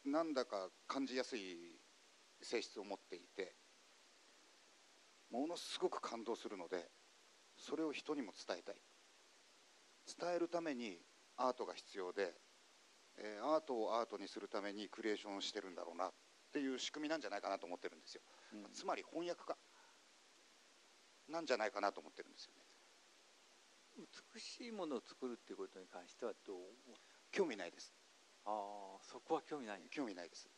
なんだか感じやすい性質を持っていてものすごく感動するのでそれを人にも伝えたい。伝えるためにアートが必要で、えーアートをアートにするためにクリエーションをしてるんだろうなっていう仕組みなんじゃないかなと思ってるんですよ、うん。つまり翻訳家。なんじゃないかなと思ってるんですよね。美しいものを作るっていうことに関してはどう？興味ないです。ああそこは興味ない。興味ないです。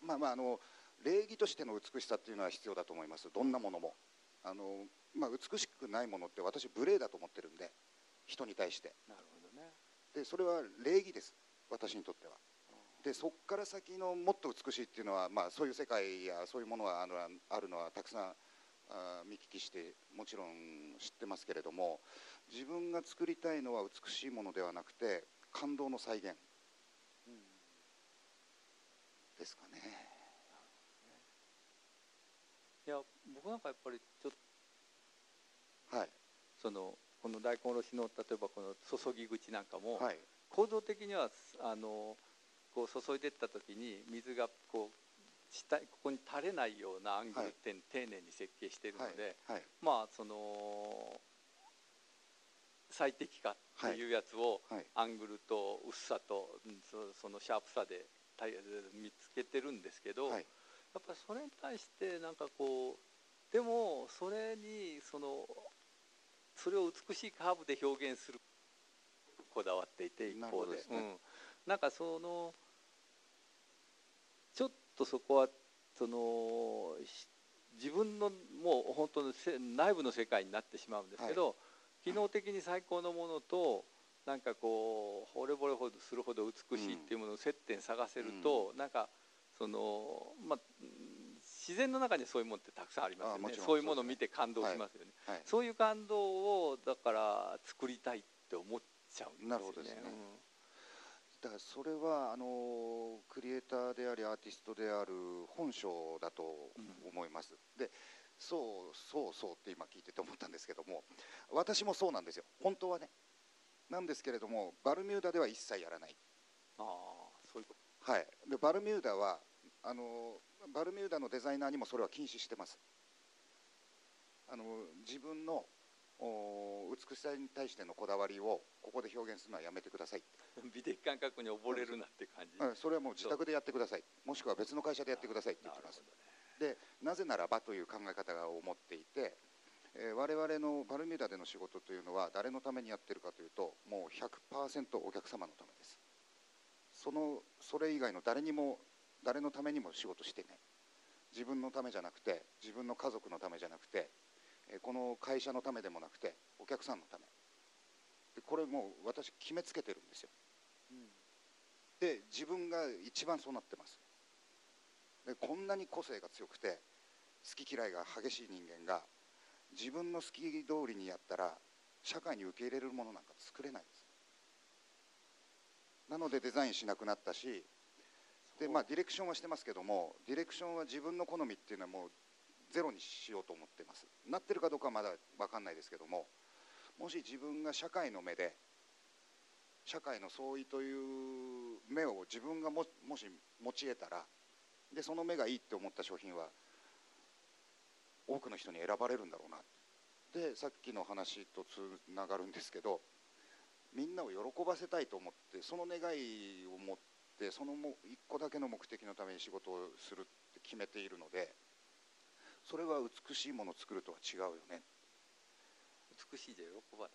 まあまああの礼儀としての美しさっていうのは必要だと思います。どんなものも。あの、まあ、美しくないものって私無礼だと思ってるんで人に対して。なるほどね。でそれは礼儀です。私にとっては。でそこから先のもっと美しいっていうのは、まあ、そういう世界やそういうものがあるあるのはたくさんあー見聞きしてもちろん知ってますけれども自分が作りたいのは美しいものではなくて感動の再現ですかねいや僕なんかやっぱりちょっとはい。そのこの大根おろしの例えばこの注ぎ口なんかも、はい。構造的にはあのこう注いでった時に水がこう下ここに垂れないようなアングルって丁寧に設計しているので、はい。はい。まあその最適かっていうやつを、はい。アングルと薄さとうんそそのシャープさで見つけてるんですけど、はいやっぱりそれに対してなんかこうでもそれにそのそれを美しいカーブで表現するこだわっていて一方で。ね。うん、なんかそのちょっとそこはそのし自分のもう本当のせ内部の世界になってしまうんですけど、機能的に最高のものとなんかこう惚れ惚れほどするほど美しいっていうものを接点探せると、なんかそのまあうん自然の中にそういうものってたくさんありますよね。そういうものを見て感動しますよね、はい。そういう感動をだから作りたいって思っちゃうんですよね。なるほどですね。だからそれはあのクリエイターでありアーティストである本性だと思います、でそうそうそうって今聞いてて思ったんですけども私もそうなんですよ。本当はねなんですけれどもバルミューダでは一切やらない。ああそういうこはい。でバルミューダはあのバルミューダのデザイナーにもそれは禁止してます。あの自分のお美しさに対してのこだわりをここで表現するのはやめてください、と 美的感覚に溺れるなって感じ、うんそれはもう自宅でやってください。もしくは別の会社でやってくださいって言ってます。でなぜならばという考え方が思っていて、えー我々のバルミューダでの仕事というのは誰のためにやってるかというともう100%お客様のためです。そのそれ以外の誰にも誰のためにも仕事していない自分のためじゃなくて自分の家族のためじゃなくてえーこの会社のためでもなくてお客さんのため。でこれもう私決めつけてるんですよ。で自分が一番そうなってます。でこんなに個性が強くて好き嫌いが激しい人間が自分の好き通りにやったら社会に受け入れるものなんか作れないです。なのでデザインしなくなったしで、まあ、ディレクションはしてますけどもディレクションは自分の好みっていうのはもうゼロにしようと思ってます。なってるかどうかはまだ分かんないですけどももし自分が社会の目で社会の相違という目を自分がももし持ち得たらでその目がいいって思った商品は多くの人に選ばれるんだろうな。でさっきの話とつながるんですけどみんなを喜ばせたいと思ってその願いを持ってそのも一個だけの目的のために仕事をするって決めているのでそれは美しいものを作るとは違うよね。美しいじゃ喜ばない。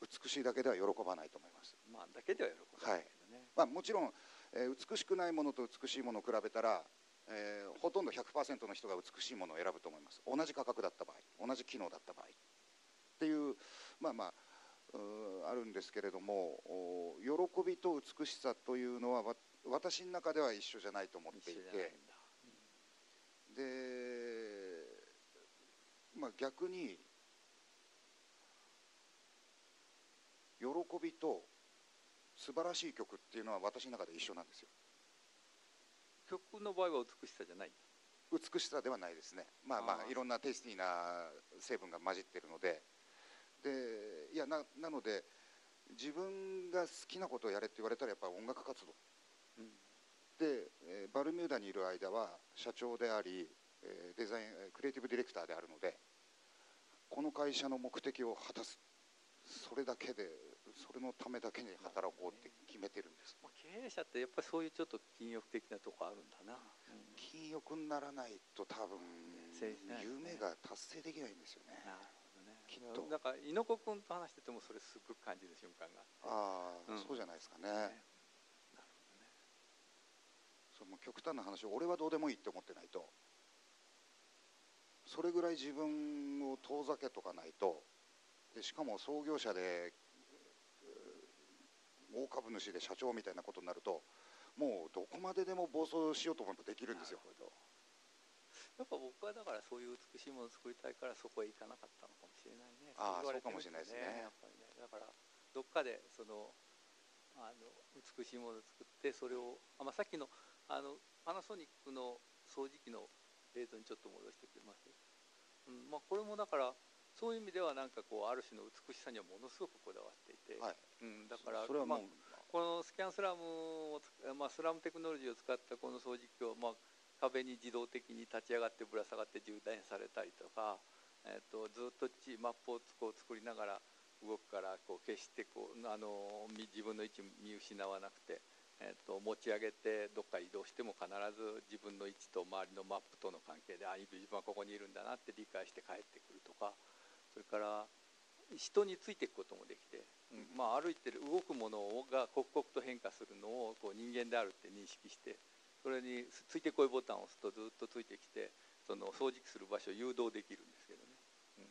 美しいだけでは喜ばないと思います。まあだけでは喜ばないけどね、まあ、もちろん、えー美しくないものと美しいものを比べたら、えーほとんど100%の人が美しいものを選ぶと思います。同じ価格だった場合同じ機能だった場合。っていうまあまああるんですけれどもお喜びと美しさというのはわ私の中では一緒じゃないと思ってい一緒じゃないんで、まあ、逆に喜びと素晴らしい曲っていうのは私の中で一緒なんですよ。曲の場合は美しさじゃない？美しさではないですね。まあまあいろんなテイスティーな成分が混じってるので。でいやななので自分が好きなことをやれって言われたらやっぱり音楽活動うんで、えーバルミューダにいる間は社長であり、えーデザインえークリエイティブディレクターであるのでこの会社の目的を果たす。それだけでそれのためだけに働こうって決めてるんです。まあ、経営者ってやっぱりそういうちょっと禁欲的なとこあるんだな、金欲にならないと多分ね。夢が達成できないんですよね。なるほどね。きっと。なんか猪子君と話しててもそれすごく感じる瞬間がああ、うん。そうじゃないですかね。ねその極端な話俺はどうでもいいって思ってないと。それぐらい自分を遠ざけとかないと。でしかも創業者でえー大株主で社長みたいなことになるともうどこまででも暴走しようと思えばできるんですよ。やっぱ僕はだからそういう美しいものを作りたいからそこへ行かなかったのかもしれないね。ああ言われてそうかもしれないですね。やっぱりね。だからどっかでそのあの美しいものを作ってそれをあ、まあ、さっきのあのパナソニックの掃除機の映像にちょっと戻してくれます、うんまあ、これもだからそういう意味ではなんかこうある種の美しさにはものすごくこだわっていて、はい。うん、だからそれはまあこのスキャンスラムをつ、まあ、スラムテクノロジーを使ったこの掃除機を、まあ、壁に自動的に立ち上がってぶら下がって充電されたりとか、えっとずっとちマップをこう作りながら動くからこう決してこうあの自分の位置見失わなくて、えー、と持ち上げてどっか移動しても必ず自分の位置と周りのマップとの関係であ自分はここにいるんだなって理解して帰ってくるとかそれから人についていくこともできて、うんまあ、歩いてる動くものが刻々と変化するのをこう人間であるって認識してそれについてこいボタンを押すとずっとついてきてその掃除機する場所を誘導できるんですけどね。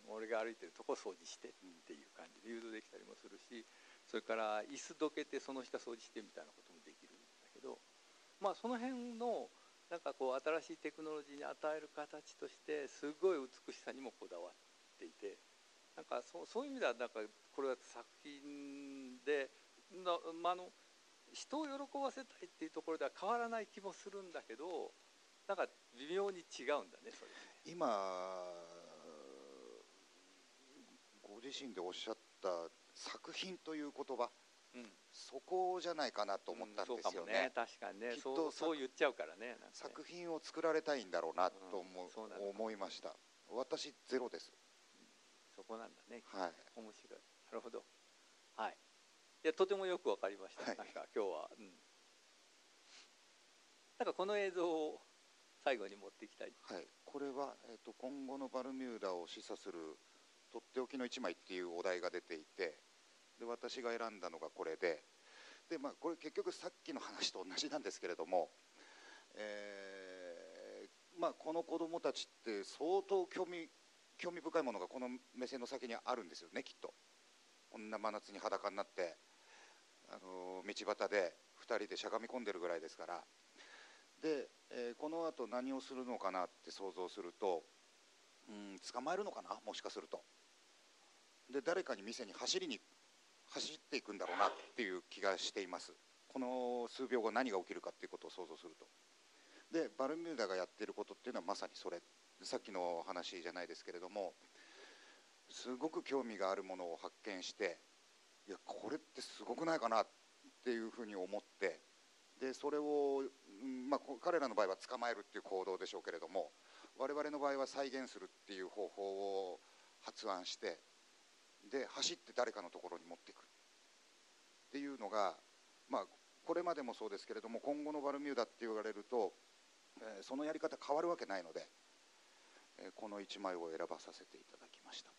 俺が歩いてるとこ掃除してっていう感じで誘導できたりもするしそれから椅子どけてその下掃除してみたいなことまあその辺のなんかこう新しいテクノロジーに与える形としてすごい美しさにもこだわっていてなんかそうそういう意味ではなんかこれは作品でな、まあ、の人を喜ばせたいっていうところでは変わらない気もするんだけどなんか微妙に違うんだねそれ。今ご自身でおっしゃった作品という言葉、うん、そこじゃないかなと思ったんですよね。うん、ね。確かにね。そうそう言っちゃうからね、ね、作品を作られたいんだろうなと思,、う思いました。私ゼロです、そこなんだね。はい。面白い。なるほど。はい。いやとてもよくわかりました、はい、なんか今日は、うん、なんかこの映像を最後に持っていきたい。はい。これは、えーと今後のバルミューダを示唆するとっておきの1枚っていうお題が出ていてで私が選んだのがこれで。で、まあ、これ結局さっきの話と同じなんですけれども、えーまあ、この子どもたちって相当興味興味深いものがこの目線の先にあるんですよねきっと。こんな真夏に裸になってあの道端で2人でしゃがみ込んでるぐらいですから。で、えー、このあと何をするのかなって想像するとうん捕まえるのかなもしかすると。で誰かに店に走りに走っていくんだろうなっていう気がしています。この数秒後何が起きるかっていうことを想像すると。でバルミューダがやってることっていうのはまさにそれ。さっきの話じゃないですけれどもすごく興味があるものを発見していやこれってすごくないかなっていうふうに思ってでそれを、まあ、彼らの場合は捕まえるっていう行動でしょうけれども我々の場合は再現するっていう方法を発案してで走って誰かのところに持っていくっていうのが、まあ、これまでもそうですけれども今後のバルミューダって言われると、えー、そのやり方変わるわけないので、えー、この1枚を選ばさせていただきました。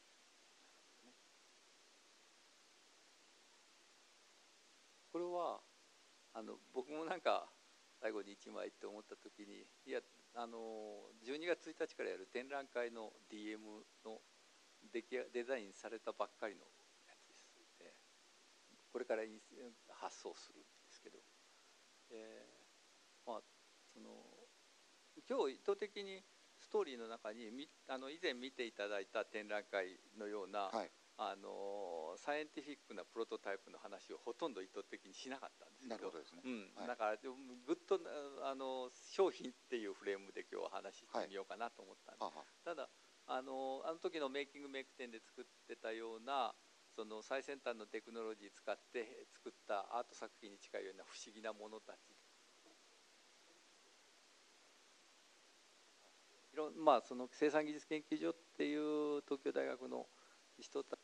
これはあの僕もなんか最後に1枚って思った時にいやあの12月1日からやる展覧会の DM のデデザインされたばっかりのやつです。でこれから発送するんですけど、えー、まあその今日意図的にストーリーの中にあの以前見ていただいた展覧会のような、はい、あのサイエンティフィックなプロトタイプの話をほとんど意図的にしなかったんですけど。だからぐっとあの商品っていうフレームで今日は話してみようかなと思ったんで。す、はい、ただあのあの時のメイキングメイク展で作ってたようなその最先端のテクノロジー使って作ったアート作品に近いような不思議なものたち。いろまあその生産技術研究所っていう東京大学の人た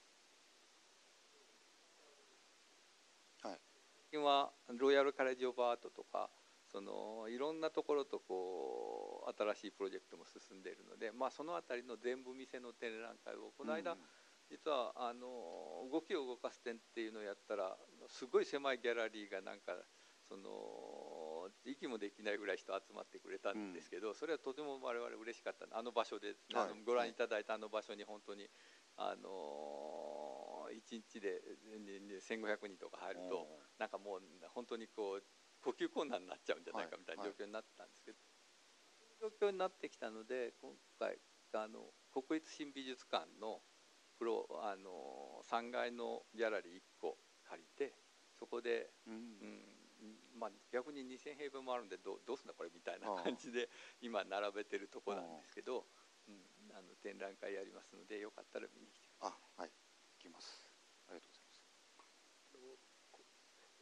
はい、今はロイヤルカレッジ・オブ・アートとかそのいろんなところとこう新しいプロジェクトも進んでいるので、まあ、その辺りの全部店の展覧会をこの間、うん、実はあの動きを動かす展っていうのをやったらすごい狭いギャラリーがなんかその息もできないぐらい人集まってくれたんですけど、うん、それはとても我々嬉しかった。あの場所で、はい、あのご覧いただいたあの場所に本当にあの1日で1500人とか入るとなんかもう本当にこう呼吸困難になっちゃうんじゃないかみたいな状況になったんですけど、はいはい、状況になってきたので今回あの国立新美術館のプロあの3階のギャラリー1個借りてそこで、うん、うん、まあ、逆に2000平米もあるんでどどうすんだこれみたいな感じで今並べてるとこなんですけど、うん、あの展覧会やりますのでよかったら見に来てください。あはい。行きますありがとうございます。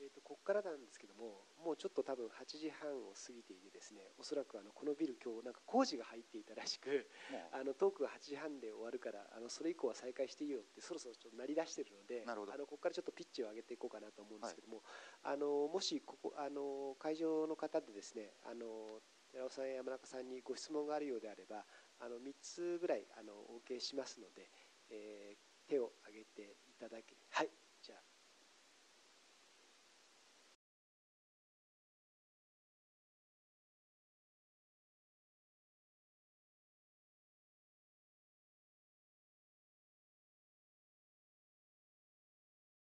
えっ、とここからなんですけども、もうちょっと多分8時半を過ぎていてですね、おそらくあのこのビル今日なんか工事が入っていたらしく、もあ。のトークが8時半で終わるから、あのそれ以降は再開していいよってそろそろちょっと鳴り出してるので、あのここからちょっとピッチを上げていこうかなと思うんですけども、あのもしここあの会場の方でですね、あの寺尾さんや山中さんにご質問があるようであれば、あの3つぐらいあのお受けしますので、えー手を挙げていただけ、はい。